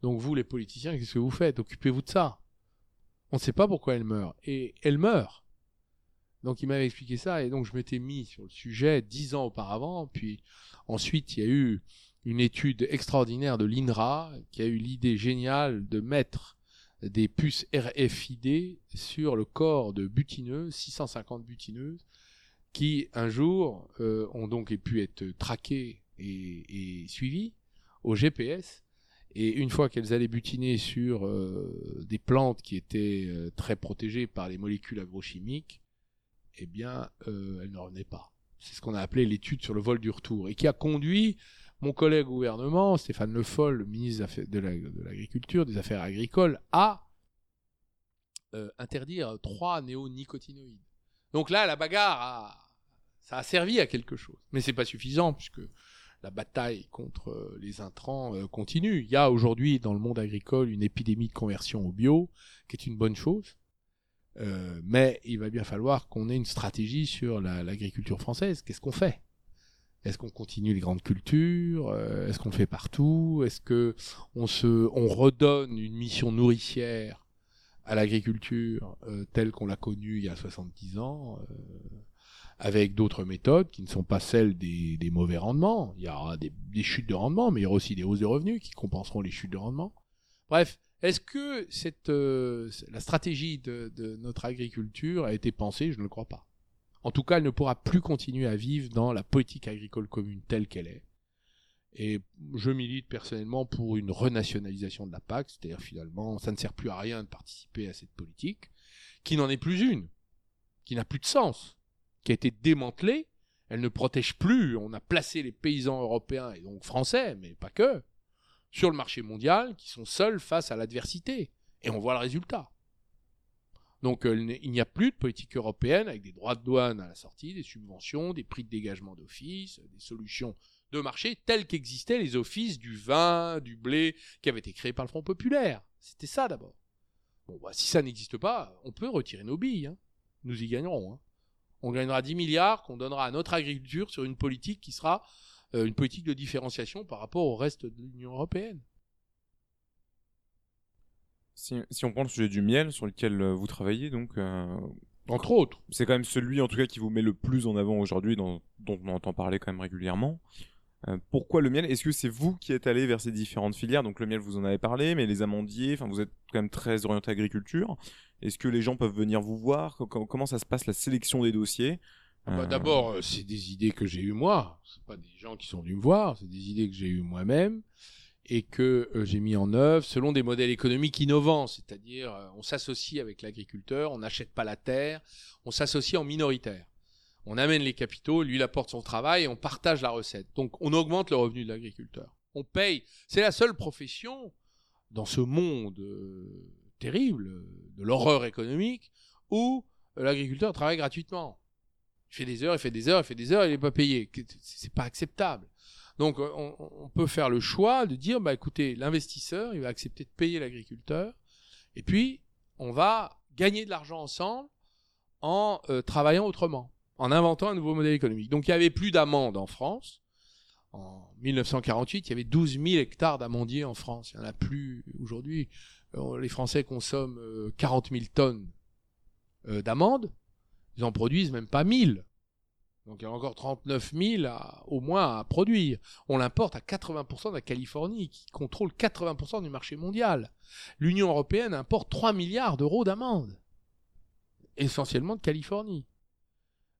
Donc vous, les politiciens, qu'est-ce que vous faites? Occupez-vous de ça. On ne sait pas pourquoi elle meurt. Et elle meurt. Donc il m'avait expliqué ça et donc je m'étais mis sur le sujet dix ans auparavant. Puis ensuite il y a eu une étude extraordinaire de l'INRA qui a eu l'idée géniale de mettre des puces RFID sur le corps de butineuses, 650 butineuses, qui un jour euh, ont donc pu être traquées et, suivies au GPS. Et une fois qu'elles allaient butiner sur euh, des plantes qui étaient euh, très protégées par les molécules agrochimiques, eh bien, euh, elle ne revenait pas. C'est ce qu'on a appelé l'étude sur le vol du retour, et qui a conduit mon collègue gouvernement, Stéphane Le Foll, le ministre de l'Agriculture, des Affaires agricoles, à interdire trois néonicotinoïdes. Donc là, la bagarre, ça a servi à quelque chose. Mais c'est pas suffisant, puisque la bataille contre les intrants euh, continue. Il y a aujourd'hui dans le monde agricole une épidémie de conversion au bio, qui est une bonne chose. Euh, mais il va bien falloir qu'on ait une stratégie sur l'agriculture française. Qu'est-ce qu'on fait? Est-ce qu'on continue les grandes cultures? Euh, Est-ce qu'on fait partout? Est-ce que on se, on redonne une mission nourricière à l'agriculture euh, telle qu'on l'a connue il y a 70 ans avec d'autres méthodes qui ne sont pas celles des, mauvais rendements. Il y aura des, chutes de rendement, mais il y aura aussi des hausses de revenus qui compenseront les chutes de rendement. Bref, est-ce que cette, euh, la stratégie de, notre agriculture a été pensée? Je ne le crois pas. En tout cas, elle ne pourra plus continuer à vivre dans la politique agricole commune telle qu'elle est. Et je milite personnellement pour une renationalisation de la PAC, c'est-à-dire finalement, ça ne sert plus à rien de participer à cette politique, qui n'en est plus une, qui n'a plus de sens, qui a été démantelée, elle ne protège plus, on a placé les paysans européens et donc français, mais pas que, sur le marché mondial qui sont seuls face à l'adversité. Et on voit le résultat. Donc euh, il n'y a plus de politique européenne avec des droits de douane à la sortie, des subventions, des prix de dégagement d'office, des solutions de marché telles qu'existaient les offices du vin, du blé, qui avaient été créés par le Front populaire. C'était ça d'abord. Bon, bah, si ça n'existe pas, on peut retirer nos billes. Hein. Nous y gagnerons. Hein. On gagnera 10 milliards qu'on donnera à notre agriculture sur une politique qui sera euh, une politique de différenciation par rapport au reste de l'Union européenne. Si, on prend le sujet du miel sur lequel euh, vous travaillez, donc. Euh, Entre autres. C'est quand même celui, en tout cas, qui vous met le plus en avant aujourd'hui, dont on entend parler quand même régulièrement. Pourquoi le miel? Est-ce que c'est vous qui êtes allé vers ces différentes filières? Donc le miel, vous en avez parlé, mais les amandiers, enfin vous êtes quand même très orienté agriculture. Est-ce que les gens peuvent venir vous voir? Comment ça se passe la sélection des dossiers? Ah bah, D'abord, euh, c'est des idées que j'ai eues moi. C'est pas des gens qui sont venus me voir. C'est des idées que j'ai eues moi-même et que euh, j'ai mis en œuvre selon des modèles économiques innovants. C'est-à-dire, euh, on s'associe avec l'agriculteur, on n'achète pas la terre, on s'associe en minoritaire. On amène les capitaux, lui il apporte son travail et on partage la recette. Donc, on augmente le revenu de l'agriculteur. On paye. C'est la seule profession dans ce monde terrible de l'horreur économique où l'agriculteur travaille gratuitement. Il fait des heures, il fait des heures, il fait des heures, il n'est pas payé. C'est pas acceptable. Donc on, peut faire le choix de dire bah écoutez, l'investisseur, il va accepter de payer l'agriculteur et puis on va gagner de l'argent ensemble en euh, travaillant autrement, en inventant un nouveau modèle économique. Donc il y avait plus d'amandes en France. En 1948, il y avait 12 000 hectares d'amandiers en France. Il n'y en a plus aujourd'hui. Euh, les Français consomment 40 euh, 000 tonnes d'amandes ils en produisent même pas 1000. Donc il y a encore 39 000 au moins à produire. On l'importe à 80% de la Californie, qui contrôle 80% du marché mondial. L'Union européenne importe 3 milliards d'euros d'amandes, essentiellement de Californie.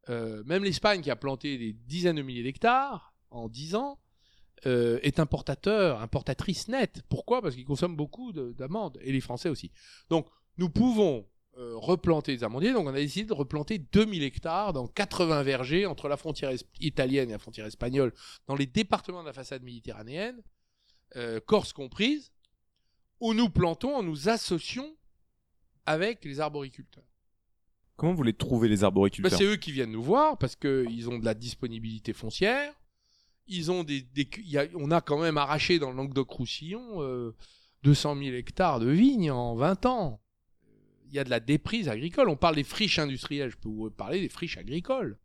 Euh, même l'Espagne, qui a planté des dizaines de milliers d'hectares en 10 ans, euh, est importateur, importatrice nette. Pourquoi? Parce qu'ils consomment beaucoup d'amandes, et les Français aussi. Donc nous pouvons euh, replanter des amandiers. Donc on a décidé de replanter 2000 hectares dans 80 vergers entre la frontière italienne et la frontière espagnole, dans les départements de la façade méditerranéenne, Corse comprise, où nous plantons en nous associons avec les arboriculteurs. Comment vous les trouvez les arboriculteurs bah, C'est eux qui viennent nous voir parce qu'ils ont de la disponibilité foncière. On a quand même arraché dans le Languedoc-Roussillon euh, 200 000 hectares de vignes en 20 ans il y a de la déprise agricole. On parle des friches industrielles, je peux vous parler des friches agricoles.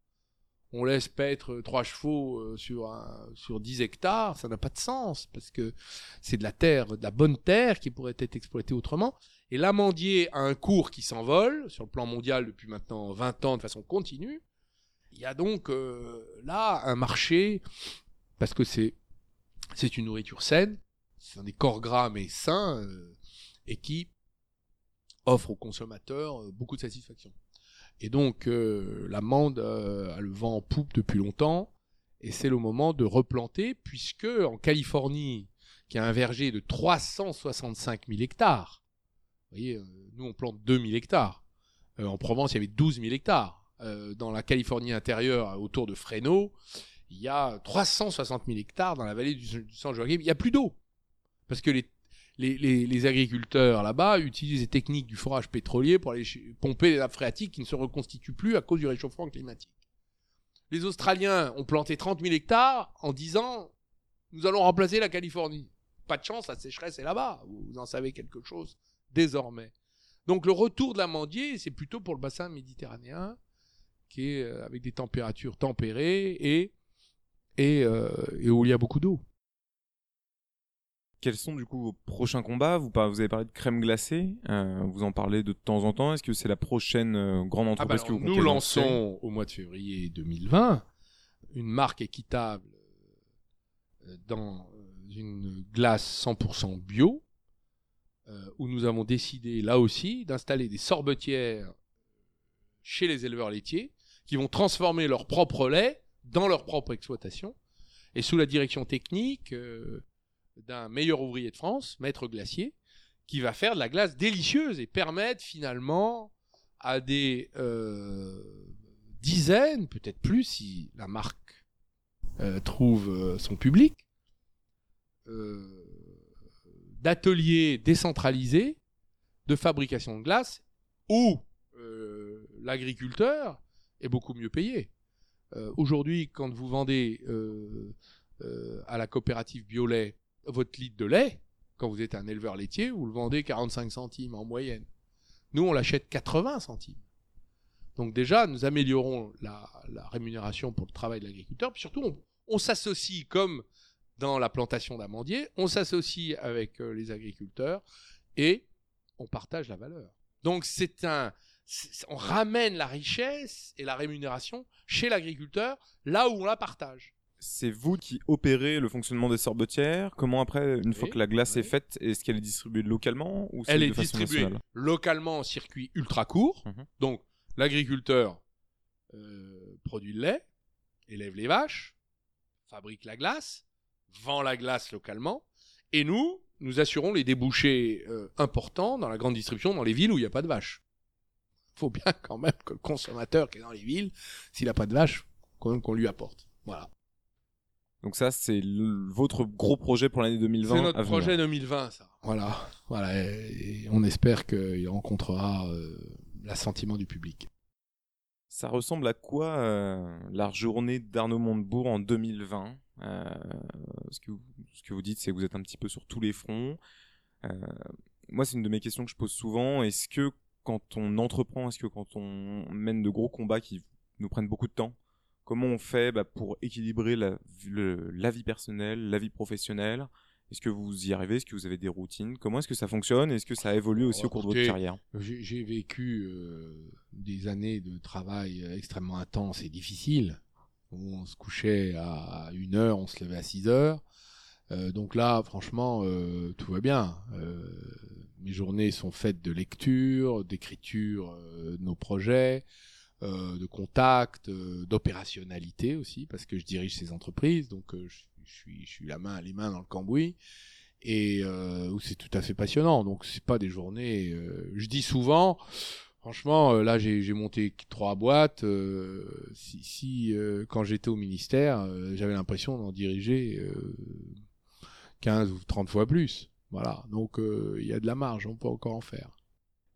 On laisse paître trois chevaux euh, sur, sur 10 hectares, ça n'a pas de sens, parce que c'est de la terre, de la bonne terre qui pourrait être exploitée autrement. Et l'amandier a un cours qui s'envole sur le plan mondial depuis maintenant 20 ans de façon continue. Il y a donc euh, là un marché, parce que c'est, c'est une nourriture saine, c'est des corps gras mais sains, euh, et qui offre aux consommateurs euh, beaucoup de satisfaction. Et donc euh, l'amande euh, a le vent en poupe depuis longtemps, et c'est le moment de replanter, puisque en Californie, qui a un verger de 365 000 hectares, vous voyez, nous on plante 2000 hectares. en Provence, il y avait 12 000 hectares. dans la Californie intérieure, autour de Fresno, il y a 360 000 hectares dans la vallée du, du San Joaquin. Il n'y a plus d'eau. Parce que les les, agriculteurs là-bas utilisent les techniques du forage pétrolier pour aller pomper les nappes phréatiques qui ne se reconstituent plus à cause du réchauffement climatique. Les Australiens ont planté 30 000 hectares en disant nous allons remplacer la Californie. Pas de chance, la sécheresse est là-bas. Vous en savez quelque chose désormais. Donc le retour de l'amandier, c'est plutôt pour le bassin méditerranéen, qui est euh, avec des températures tempérées et, euh, et où il y a beaucoup d'eau. Quels sont du coup vos prochains combats? Vous, vous avez parlé de crème glacée, euh, vous en parlez de temps en temps. Est-ce que c'est la prochaine euh, grande ah bah entreprise que vous Nous lançons au mois de février 2020 une marque équitable euh, dans une glace 100% bio, où nous avons décidé là aussi d'installer des sorbetières chez les éleveurs laitiers qui vont transformer leur propre lait dans leur propre exploitation. Et sous la direction technique d'un meilleur ouvrier de France, maître glacier, qui va faire de la glace délicieuse et permettre finalement à des euh, dizaines, peut-être plus si la marque euh, trouve euh, son public, d'ateliers décentralisés de fabrication de glace où l'agriculteur est beaucoup mieux payé. Aujourd'hui, quand vous vendez à la coopérative Biolait votre litre de lait, quand vous êtes un éleveur laitier, vous le vendez 45 centimes en moyenne. Nous, on l'achète 80 centimes. Donc déjà, nous améliorons la, rémunération pour le travail de l'agriculteur. Puis surtout, on, s'associe comme dans la plantation d'amandiers, on s'associe avec euh, les agriculteurs et on partage la valeur. Donc c'est un, on ramène la richesse et la rémunération chez l'agriculteur là où on la partage. C'est vous qui opérez le fonctionnement des sorbetières. Comment après, une fois Oui, que la glace oui. est faite, est-ce qu'elle est distribuée localement ou Elle de est façon distribuée nationale localement en circuit ultra court. Mhm. Donc l'agriculteur euh, produit le lait, élève les vaches, fabrique la glace, vend la glace localement, et nous, nous assurons les débouchés euh, importants dans la grande distribution dans les villes où il n'y a pas de vaches. faut bien (laughs) quand même que le consommateur qui est dans les villes, s'il n'a pas de vaches, quand même qu'on lui apporte. Voilà. Donc ça, c'est votre gros projet pour l'année 2020 C'est notre projet 2020, ça. Voilà. Voilà. Et et on espère qu'il rencontrera euh, l'assentiment du public. Ça ressemble à quoi euh, la journée d'Arnaud Montebourg en 2020 Euh, ce, que vous, ce que vous dites, c'est que vous êtes un petit peu sur tous les fronts. Euh, moi, c'est une de mes questions que je pose souvent. Est-ce que quand on entreprend, est-ce que quand on mène de gros combats qui nous prennent beaucoup de temps, comment on fait bah, pour équilibrer la, le- la vie personnelle, la vie professionnelle? Est-ce que vous y arrivez? Est-ce que vous avez des routines? Comment est-ce que ça fonctionne? Est-ce que ça a évolué aussi au cours de votre carrière? J'ai vécu euh, des années de travail euh, extrêmement intense et difficile. où On se couchait à 1 heure, on se levait à 6 heures. Euh, donc là, franchement, euh, tout va bien. Euh, mes journées sont faites de lecture, d'écriture de nos projets, euh, de contact, euh, d'opérationnalité aussi, parce que je dirige ces entreprises, donc euh, je, suis, je suis la main, les mains dans le cambouis et euh, où c'est tout à fait passionnant. Donc c'est pas des journées. euh, je dis souvent, franchement, là j'ai monté trois boîtes. si si quand j'étais au ministère, j'avais l'impression d'en diriger euh, 15 ou 30 fois plus. Voilà. Donc il y a de la marge, on peut encore en faire.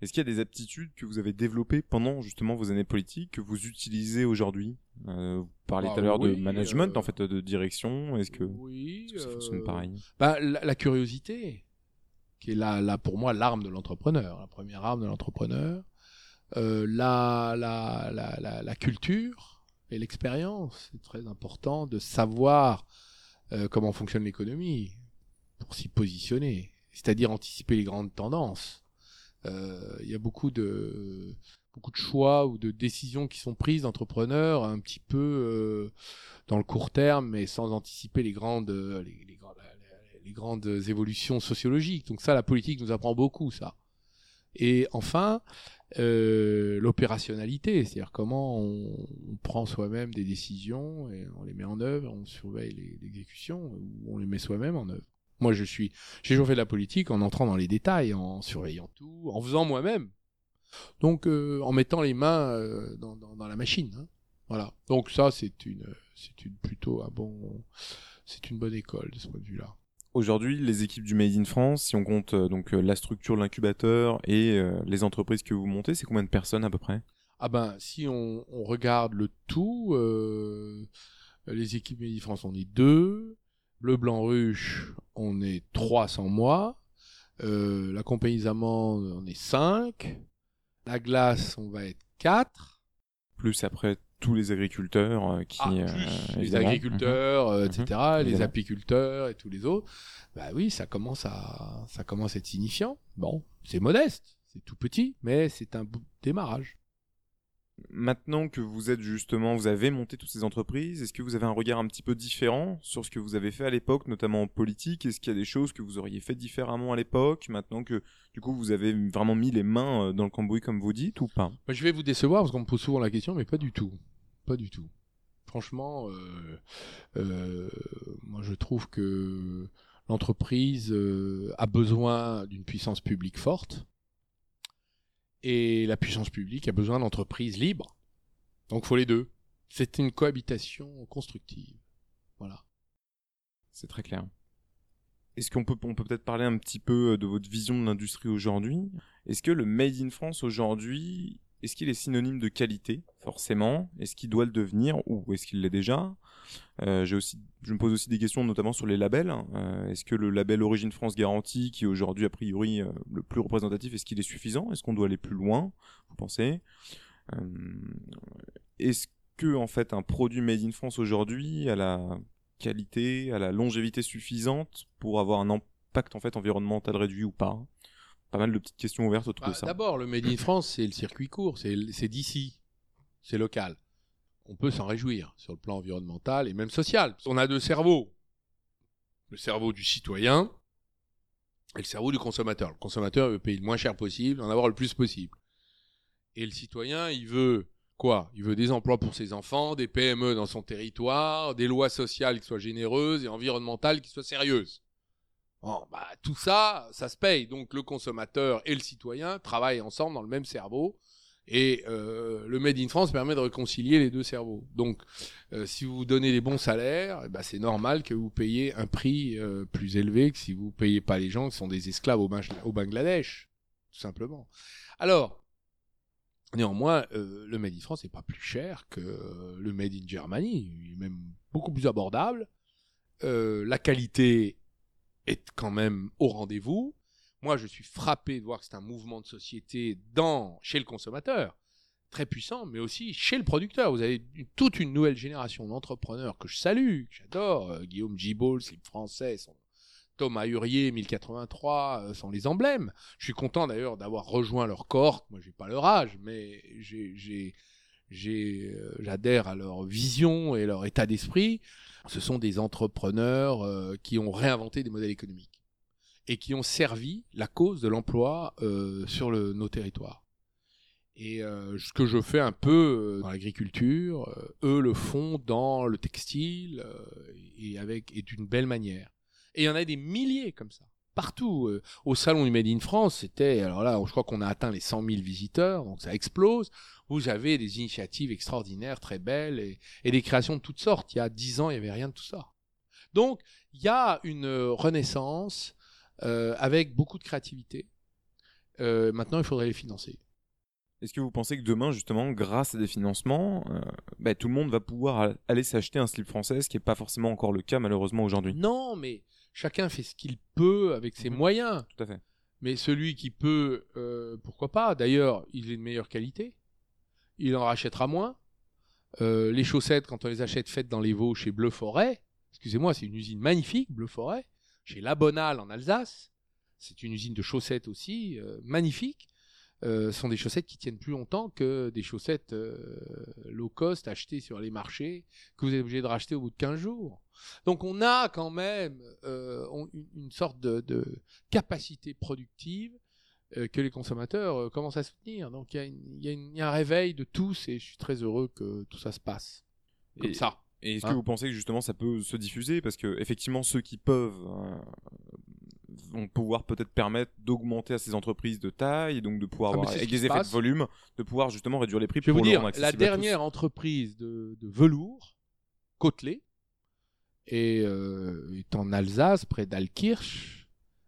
Est-ce qu'il y a des aptitudes que vous avez développées pendant justement vos années politiques que vous utilisez aujourd'hui? Euh, Vous parliez Bah tout à l'heure de management, euh, en fait, de direction. Est-ce que, oui, que ça fonctionne euh, pareil? Bah, la, la curiosité, qui est là, là pour moi l'arme de l'entrepreneur, la première arme de l'entrepreneur. Euh, la, la, la, culture et l'expérience, c'est très important de savoir euh, comment fonctionne l'économie pour s'y positionner, c'est-à-dire anticiper les grandes tendances. Euh, Il y a beaucoup de beaucoup de choix ou de décisions qui sont prises d'entrepreneurs un petit peu euh, dans le court terme, mais sans anticiper les grandes, euh, les, les les- grandes évolutions sociologiques. Donc ça, la politique nous apprend beaucoup, ça. Et enfin, euh, l'opérationnalité, c'est-à-dire comment on, on prend soi-même des décisions et on les met en œuvre, on surveille l'exécution ou on les met soi-même en œuvre. Moi, je suis, j'ai toujours fait de la politique en entrant dans les détails, en surveillant tout, en faisant moi-même. Donc, euh, en mettant les mains euh, dans, dans, dans la machine. hein. Voilà. Donc ça, c'est une, c'est une plutôt un bon, c'est une bonne école de ce point de vue-là. Aujourd'hui, les équipes du Made in France, si on compte euh, donc la structure, l'incubateur et les entreprises que vous montez, c'est combien de personnes à peu près? Ah ben, si on, on regarde le tout, les équipes Midi France, on est deux. Bleu Blanc Ruche, on est trois sans moi. Euh, la compagnie des amandes, on est cinq. La glace, on va être quatre. Plus après tous les agriculteurs euh, qui... Ah, euh, les agriculteurs, euh, Mhm. etc., les Évidemment. apiculteurs et tous les autres. Bah oui, ça commence à, ça commence à être signifiant. Bon, c'est modeste, c'est tout petit, mais c'est un bout de démarrage. Maintenant que vous êtes justement, vous avez monté toutes ces entreprises, est-ce que vous avez un regard un petit peu différent sur ce que vous avez fait à l'époque, notamment en politique? Est-ce qu'il y a des choses que vous auriez fait différemment à l'époque, maintenant que du coup vous avez vraiment mis les mains euh, dans le cambouis comme vous dites ou pas? Bah, je vais vous décevoir parce qu'on me pose souvent la question, mais pas du tout. Pas du tout. Franchement, euh, euh, moi je trouve que l'entreprise a besoin d'une puissance publique forte et la puissance publique a besoin d'entreprises libres. Donc faut les deux. C'est une cohabitation constructive. Voilà. C'est très clair. Est-ce qu'on peut on peut peut-être parler un petit peu de votre vision de l'industrie aujourd'hui? Est-ce que le Made in France aujourd'hui, est-ce qu'il est synonyme de qualité forcément? Est-ce qu'il doit le devenir ou est-ce qu'il l'est déjà? Euh, je me pose aussi des questions notamment sur les labels. Euh, est-ce que le label Origine France Garantie, qui est aujourd'hui a priori euh, le plus représentatif, est-ce qu'il est suffisant? Est-ce qu'on doit aller plus loin? Vous pensez? Est-ce que en fait un produit made in France aujourd'hui a la qualité, a la longévité suffisante pour avoir un impact en fait environnemental réduit ou pas? Pas mal de petites questions ouvertes autour de Bah, ça. D'abord, le Made in France, c'est le circuit court, c'est c'est d'ici, c'est local. On peut s'en réjouir sur le plan environnemental et même social. On a deux cerveaux. Le cerveau du citoyen et le cerveau du consommateur. Le consommateur veut payer le moins cher possible, en avoir le plus possible. Et le citoyen, il veut quoi? Il veut des emplois pour ses enfants, des PME dans son territoire, des lois sociales qui soient généreuses et environnementales qui soient sérieuses. Bah, tout ça, ça se paye. Donc le consommateur et le citoyen travaillent ensemble dans le même cerveau. Et euh, le Made in France permet de réconcilier les deux cerveaux. Donc, euh, si vous donnez des bons salaires, eh ben, c'est normal que vous payiez un prix euh, plus élevé que si vous payez pas les gens qui sont des esclaves au, au Bangladesh, tout simplement. Alors, néanmoins, le Made in France n'est pas plus cher que le Made in Germany. Il est même beaucoup plus abordable. La qualité est quand même au rendez-vous. Moi, je suis frappé de voir que c'est un mouvement de société dans, chez le consommateur, très puissant, mais aussi chez le producteur. Vous avez une- toute une nouvelle génération d'entrepreneurs que je salue, que j'adore. Euh, Guillaume Gibault, c'est français, Thomas Hurier, 1083, euh, sont les emblèmes. Je suis content d'ailleurs d'avoir rejoint leur cohorte. Moi, j'ai pas leur âge, mais j'ai, j'adhère à leur vision et leur état d'esprit. Ce sont des entrepreneurs euh, qui ont réinventé des modèles économiques et qui ont servi la cause de l'emploi euh, sur nos territoires. Et euh, ce que je fais un peu euh, dans l'agriculture, euh, eux le font dans le textile euh, et avec et d'une belle manière. Et il y en a des milliers comme ça, partout. Euh, au salon du Made in France, c'était alors là, je crois qu'on a atteint les 100 000 visiteurs, donc ça explose. Vous avez des initiatives extraordinaires, très belles, et, et des créations de toutes sortes. Il y a 10 ans, il y avait rien de tout ça. Donc, il y a une euh, renaissance euh, avec beaucoup de créativité. Euh, maintenant, il faudrait les financer. Est-ce que vous pensez que demain, justement, grâce à des financements, euh, bah, tout le monde va pouvoir a- aller s'acheter un slip français, ce qui n'est pas forcément encore le cas malheureusement aujourd'hui? Non, mais chacun fait ce qu'il peut avec ses Mhm. moyens. Tout à fait. Mais celui qui peut, pourquoi pas? D'ailleurs, il est de meilleure qualité. Il en rachètera moins. Euh, les chaussettes, quand on les achète faites dans les Vosges chez Bleu Forêt, excusez-moi, c'est une usine magnifique, Bleu Forêt, chez La Bonale en Alsace. C'est une usine de chaussettes aussi, euh, magnifique. Euh, sont des chaussettes qui tiennent plus longtemps que des chaussettes low cost achetées sur les marchés que vous êtes obligé de racheter au bout de 15 jours. Donc on a quand même une, sorte de, capacité productive que les consommateurs euh, commencent à soutenir. Donc il y, a y y un réveil de tous et je suis très heureux que tout ça se passe comme Et- ça. Et est-ce Hein que vous pensez que justement ça peut se diffuser? Parce que effectivement, ceux qui peuvent euh, vont pouvoir peut-être permettre d'augmenter à ces entreprises de taille et donc de pouvoir Ah, avoir, avec des effets passe. de volume, de pouvoir justement réduire les prix Je vais pour vous dire, la dernière entreprise de, de velours, Côtelet, et, euh, est en Alsace, près d'Alkirch.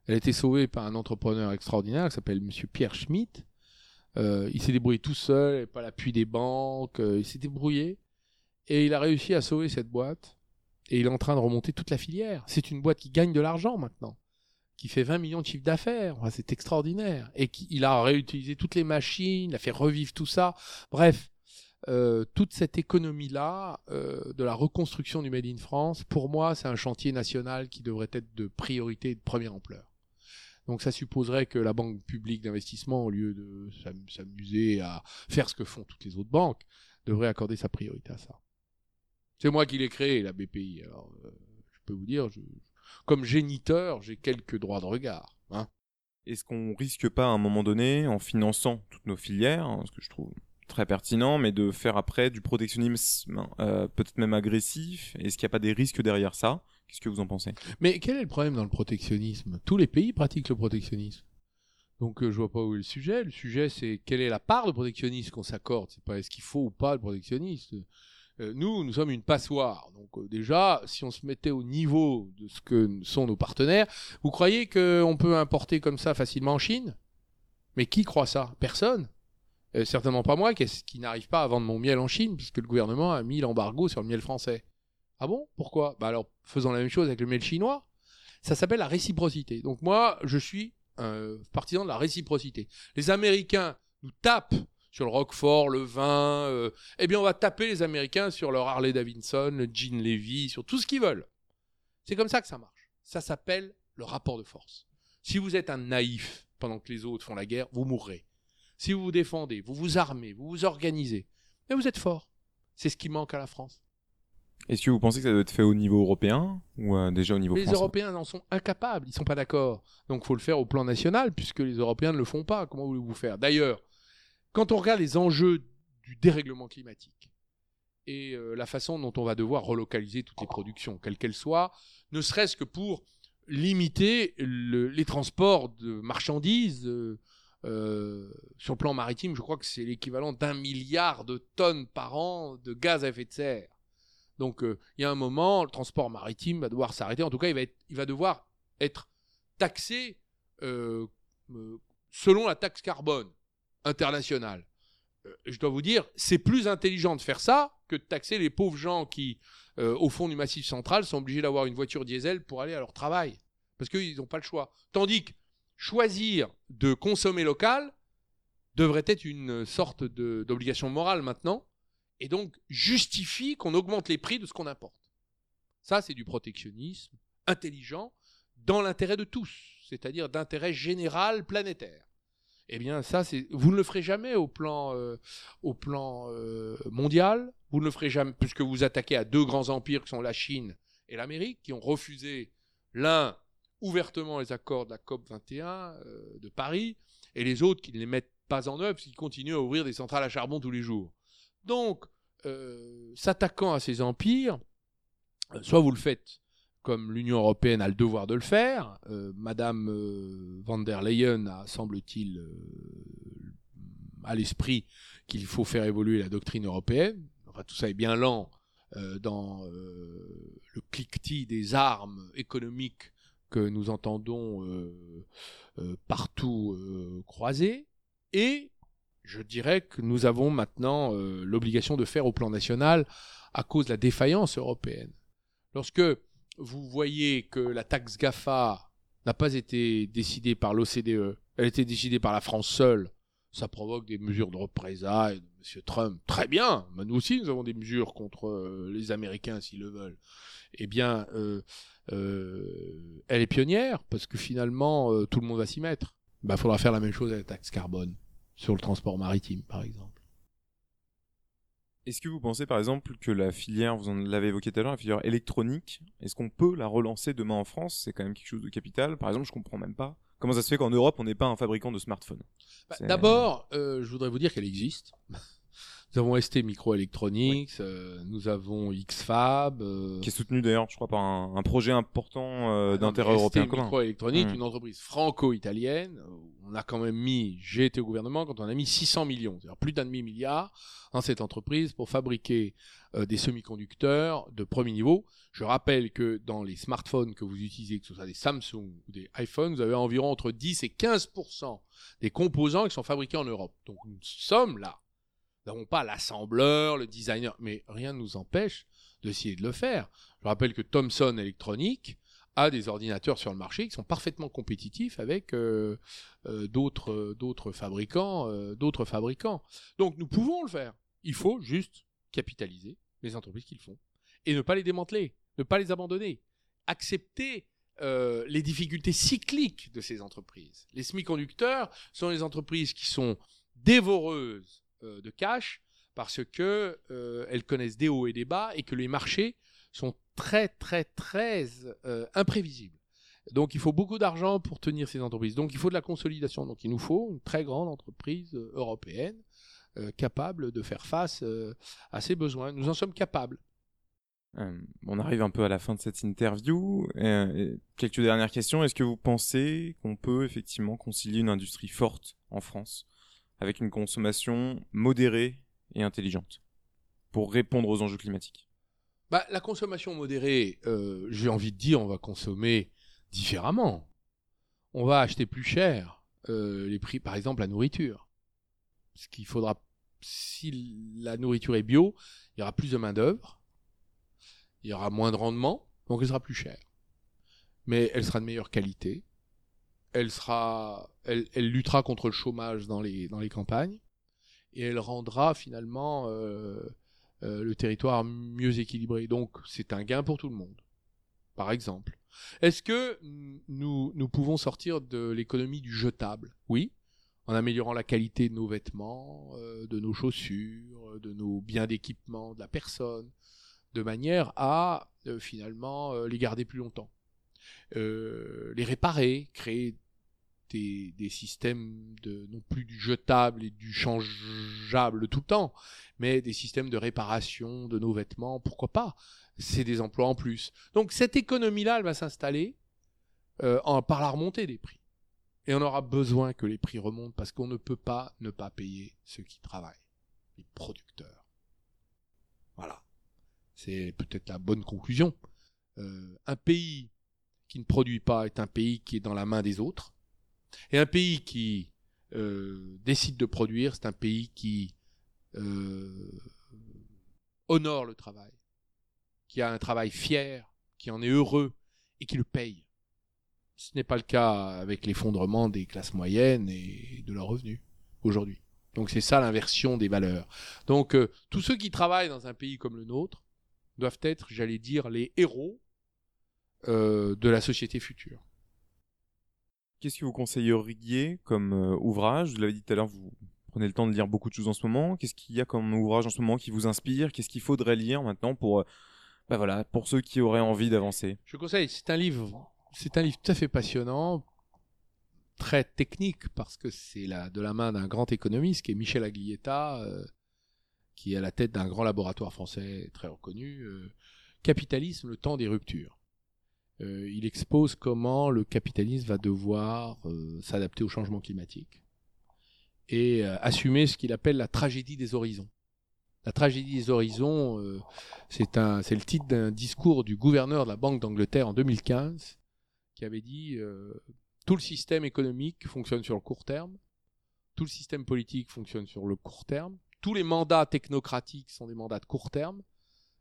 Elle a été sauvée par un entrepreneur extraordinaire qui s'appelle Monsieur Pierre Schmitt. Euh, il s'est débrouillé tout seul, pas l'appui des banques, euh, il s'est débrouillé. Et il a réussi à sauver cette boîte. Et il est en train de remonter toute la filière. C'est une boîte qui gagne de l'argent maintenant, qui fait 20 millions de chiffre d'affaires. C'est extraordinaire. Et il a réutilisé toutes les machines, il a fait revivre tout ça. Bref, euh, toute cette économie-là de la reconstruction du Made in France, pour moi, c'est un chantier national qui devrait être de priorité et de première ampleur. Donc ça supposerait que la banque publique d'investissement, au lieu de s'am- s'amuser à faire ce que font toutes les autres banques, devrait accorder sa priorité à ça. C'est moi qui l'ai créé, la BPI. Alors, euh, je peux vous dire, je- comme géniteur, j'ai quelques droits de regard. Hein. Est-ce qu'on risque pas à un moment donné, en finançant toutes nos filières, hein, ce que je trouve très pertinent, mais de faire après du protectionnisme euh, peut-être même agressif? Est-ce qu'il n'y a pas des risques derrière ça? Qu'est-ce que vous en pensez? Mais quel est le problème dans le protectionnisme? Tous les pays pratiquent le protectionnisme. Donc euh, je vois pas où est le sujet. Le sujet c'est quelle est la part de protectionnisme qu'on s'accorde? C'est pas est-ce qu'il faut ou pas le protectionnisme? Euh, nous, nous sommes une passoire. Donc euh, déjà, si on se mettait au niveau de ce que sont nos partenaires, vous croyez qu'on peut importer comme ça facilement en Chine? Mais qui croit ça? Personne. Euh, certainement pas moi qui, qui n'arrive pas à vendre mon miel en Chine puisque le gouvernement a mis l'embargo sur le miel français. Ah bon? Pourquoi? Bah alors, faisons la même chose avec le miel chinois. Ça s'appelle la réciprocité. Donc moi, je suis un partisan de la réciprocité. Les Américains nous tapent sur le Roquefort, le vin, euh, eh bien on va taper les Américains sur leur Harley Davidson, le Jean Levy, sur tout ce qu'ils veulent. C'est comme ça que ça marche. Ça s'appelle le rapport de force. Si vous êtes un naïf pendant que les autres font la guerre, vous mourrez. Si vous vous défendez, vous vous armez, vous vous organisez, mais vous êtes fort. C'est ce qui manque à la France. Est-ce que vous pensez que ça doit être fait au niveau européen ou euh, déjà au niveau les français Européens en sont incapables, ils sont pas d'accord. Donc il faut le faire au plan national puisque les Européens ne le font pas. Comment voulez-vous faire? D'ailleurs, quand on regarde les enjeux du dérèglement climatique et euh, la façon dont on va devoir relocaliser toutes les productions, quelles qu'elles soient, ne serait-ce que pour limiter le- les transports de marchandises euh, euh, sur le plan maritime, je crois que c'est l'équivalent d'un milliard de tonnes par an de gaz à effet de serre. Donc euh, il y a un moment, le transport maritime va devoir s'arrêter. En tout cas, il va, devoir être taxé euh, euh, selon la taxe carbone internationale. Je dois vous dire, c'est plus intelligent de faire ça que de taxer les pauvres gens qui, au fond du massif central, sont obligés d'avoir une voiture diesel pour aller à leur travail. Parce qu'ils n'ont pas le choix. Tandis que choisir de consommer local devrait être une sorte d'obligation morale maintenant, et donc justifie qu'on augmente les prix de ce qu'on importe. Ça, c'est du protectionnisme intelligent dans l'intérêt de tous, c'est-à-dire d'intérêt général planétaire. Eh bien, ça, vous ne le ferez jamais au plan, euh, euh, mondial. Vous ne le ferez jamais puisque vous attaquez à deux grands empires qui sont la Chine et l'Amérique, qui ont refusé l'un ouvertement les accords de la COP 21 euh, de Paris, et les autres qui ne les mettent pas en œuvre, qu'ils continuent à ouvrir des centrales à charbon tous les jours. Donc, euh, s'attaquant à ces empires, euh, soit vous le faites comme l'Union européenne a le devoir de le faire. Euh, Madame van der Leyen a, semble-t-il, à l'esprit qu'il faut faire évoluer la doctrine européenne. Enfin, tout ça est bien lent dans le cliquetis des armes économiques que nous entendons partout croiser. Et je dirais que nous avons maintenant euh, l'obligation de faire au plan national à cause de la défaillance européenne. Lorsque vous voyez que la taxe GAFA n'a pas été décidée par l'OCDE, elle a été décidée par la France seule, ça provoque des mesures de représailles de M. Trump. Très bien, mais nous aussi nous avons des mesures contre euh, les Américains s'ils le veulent. Eh bien, euh, elle est pionnière parce que finalement tout le monde va s'y mettre. Il bah, faudra faire la même chose avec la taxe carbone sur le transport maritime, par exemple. Est-ce que vous pensez par exemple que la filière, vous en l'avez évoqué tout à l'heure, la filière électronique, est-ce qu'on peut la relancer demain en France? C'est quand même quelque chose de capital. Par exemple, je comprends même pas. Comment ça se fait qu'en Europe, on n'est pas un fabricant de smartphones Bah, D'abord, euh, je voudrais vous dire qu'elle existe. Nous avons ST Microelectronics, euh, nous avons XFAB. euh, Qui est soutenu d'ailleurs, je crois, par un, un projet important euh, d'intérêt européen commun. Microelectronics, Mm. une entreprise franco-italienne. euh, On a quand même mis, j'ai été au gouvernement quand on a mis 600 millions, c'est-à-dire plus d'un demi-milliard dans cette entreprise pour fabriquer euh, des semi-conducteurs de premier niveau. Je rappelle que dans les smartphones que vous utilisez, que ce soit des Samsung ou des iPhones, vous avez environ entre 10 et 15% des composants qui sont fabriqués en Europe. Donc nous sommes là. Nous n'avons pas l'assembleur, le designer, mais rien ne nous empêche d'essayer de le faire. Je rappelle que Thomson Electronic a des ordinateurs sur le marché qui sont parfaitement compétitifs avec euh, euh, d'autres euh, d'autres fabricants. Donc nous pouvons le faire. Il faut juste capitaliser les entreprises qui le font et ne pas les démanteler, ne pas les abandonner, accepter les difficultés cycliques de ces entreprises. Les semi-conducteurs sont les entreprises qui sont dévoreuses de cash parce que euh, elles connaissent des hauts et des bas et que les marchés sont très très très euh, imprévisibles. Donc il faut beaucoup d'argent pour tenir ces entreprises. Donc il faut de la consolidation. Donc il nous faut une très grande entreprise euh, européenne euh, capable de faire face euh, à ces besoins. Nous en sommes capables. Euh, on arrive un peu à la fin de cette interview. Euh, quelques dernières questions. Est-ce que vous pensez qu'on peut effectivement concilier une industrie forte en France avec une consommation modérée et intelligente pour répondre aux enjeux climatiques bah, La consommation modérée, euh, j'ai envie de dire, on va consommer différemment. On va acheter plus cher euh, les prix, par exemple, la nourriture. Ce qu'il faudra, si la nourriture est bio, il y aura plus de main-d'œuvre, il y aura moins de rendement, donc elle sera plus chère. Mais elle sera de meilleure qualité. Elle sera, elle, luttera contre le chômage dans les, dans les campagnes et elle rendra finalement euh, euh, le territoire mieux équilibré. Donc c'est un gain pour tout le monde, par exemple. Est-ce que nous, nous pouvons sortir de l'économie du jetable? Oui, en améliorant la qualité de nos vêtements, euh, de nos chaussures, de nos biens d'équipement, de la personne, de manière à finalement les garder plus longtemps. les réparer, créer des, systèmes de non plus du jetable et du changeable tout le temps, mais des systèmes de réparation de nos vêtements, pourquoi pas? C'est des emplois en plus. Donc cette économie-là, elle va s'installer euh, par la remontée des prix. Et on aura besoin que les prix remontent parce qu'on ne peut pas ne pas payer ceux qui travaillent, les producteurs. Voilà. C'est peut-être la bonne conclusion. Euh, un pays qui ne produit pas est un pays qui est dans la main des autres. Et un pays qui euh, décide de produire, c'est un pays qui euh, honore le travail, qui a un travail fier, qui en est heureux et qui le paye. Ce n'est pas le cas avec l'effondrement des classes moyennes et de leurs revenus aujourd'hui. Donc c'est ça l'inversion des valeurs. Donc euh, tous ceux qui travaillent dans un pays comme le nôtre doivent être, j'allais dire, les héros de la société future. Qu'est-ce que vous conseilleriez comme euh, ouvrage? Vous l'avez dit tout à l'heure, vous prenez le temps de lire beaucoup de choses en ce moment. Qu'est-ce qu'il y a comme ouvrage en ce moment qui vous inspire? Qu'est-ce qu'il faudrait lire maintenant pour, euh, bah voilà, pour ceux qui auraient envie d'avancer? Je conseille, c'est un livre, c'est un livre tout à fait passionnant, très technique parce que c'est de la main d'un grand économiste qui est Michel Aglietta, euh, qui est à la tête d'un grand laboratoire français très reconnu. Capitalisme, le temps des ruptures. Euh, il expose comment le capitalisme va devoir euh, s'adapter au changement climatique et euh, assumer ce qu'il appelle la tragédie des horizons. La tragédie des horizons, c'est le titre d'un discours du gouverneur de la Banque d'Angleterre en 2015 qui avait dit tout le système économique fonctionne sur le court terme, tout le système politique fonctionne sur le court terme, tous les mandats technocratiques sont des mandats de court terme,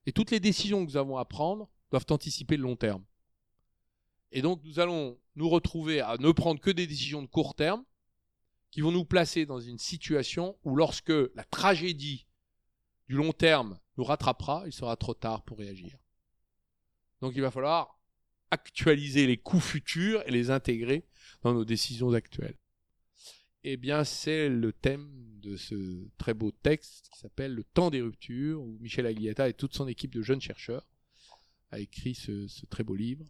et toutes les décisions que nous avons à prendre doivent anticiper le long terme. Et donc nous allons nous retrouver à ne prendre que des décisions de court terme qui vont nous placer dans une situation où lorsque la tragédie du long terme nous rattrapera, il sera trop tard pour réagir. Donc il va falloir actualiser les coûts futurs et les intégrer dans nos décisions actuelles. Eh bien, c'est le thème de ce très beau texte qui s'appelle Le temps des ruptures, où Michel Aglietta et toute son équipe de jeunes chercheurs a écrit ce très beau livre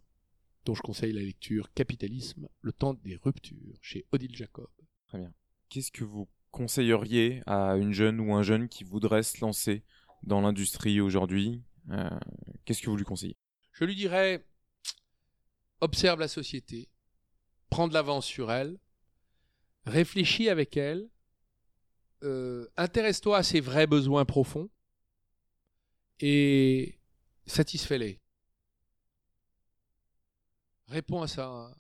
dont je conseille la lecture Capitalisme, le temps des ruptures, chez Odile Jacob. Très bien. Qu'est-ce que vous conseilleriez à une jeune ou un jeune qui voudrait se lancer dans l'industrie aujourd'hui euh, Qu'est-ce que vous lui conseillez? Je lui dirais, observe la société, prends de l'avance sur elle, réfléchis avec elle, euh, intéresse-toi à ses vrais besoins profonds et satisfais-les répond à sa,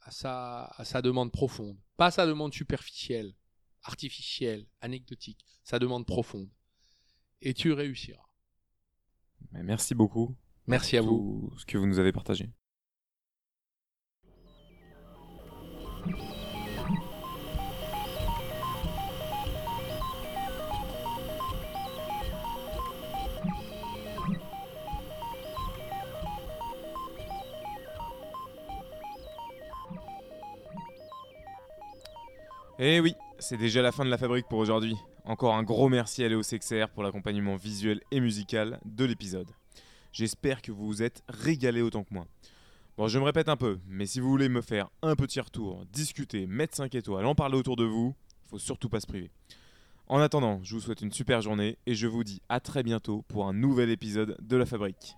à sa, à sa demande profonde. Pas sa demande superficielle, artificielle, anecdotique. Sa demande profonde. Et tu réussiras. Merci beaucoup. Merci à vous. Ce que vous nous avez partagé. Eh oui, c'est déjà la fin de la fabrique pour aujourd'hui. Encore un gros merci à Léo Sexer pour l'accompagnement visuel et musical de l'épisode. J'espère que vous vous êtes régalé autant que moi. Bon, je me répète un peu, mais si vous voulez me faire un petit retour, discuter, mettre 5 étoiles, en parler autour de vous, faut surtout pas se priver. En attendant, je vous souhaite une super journée et je vous dis à très bientôt pour un nouvel épisode de La Fabrique.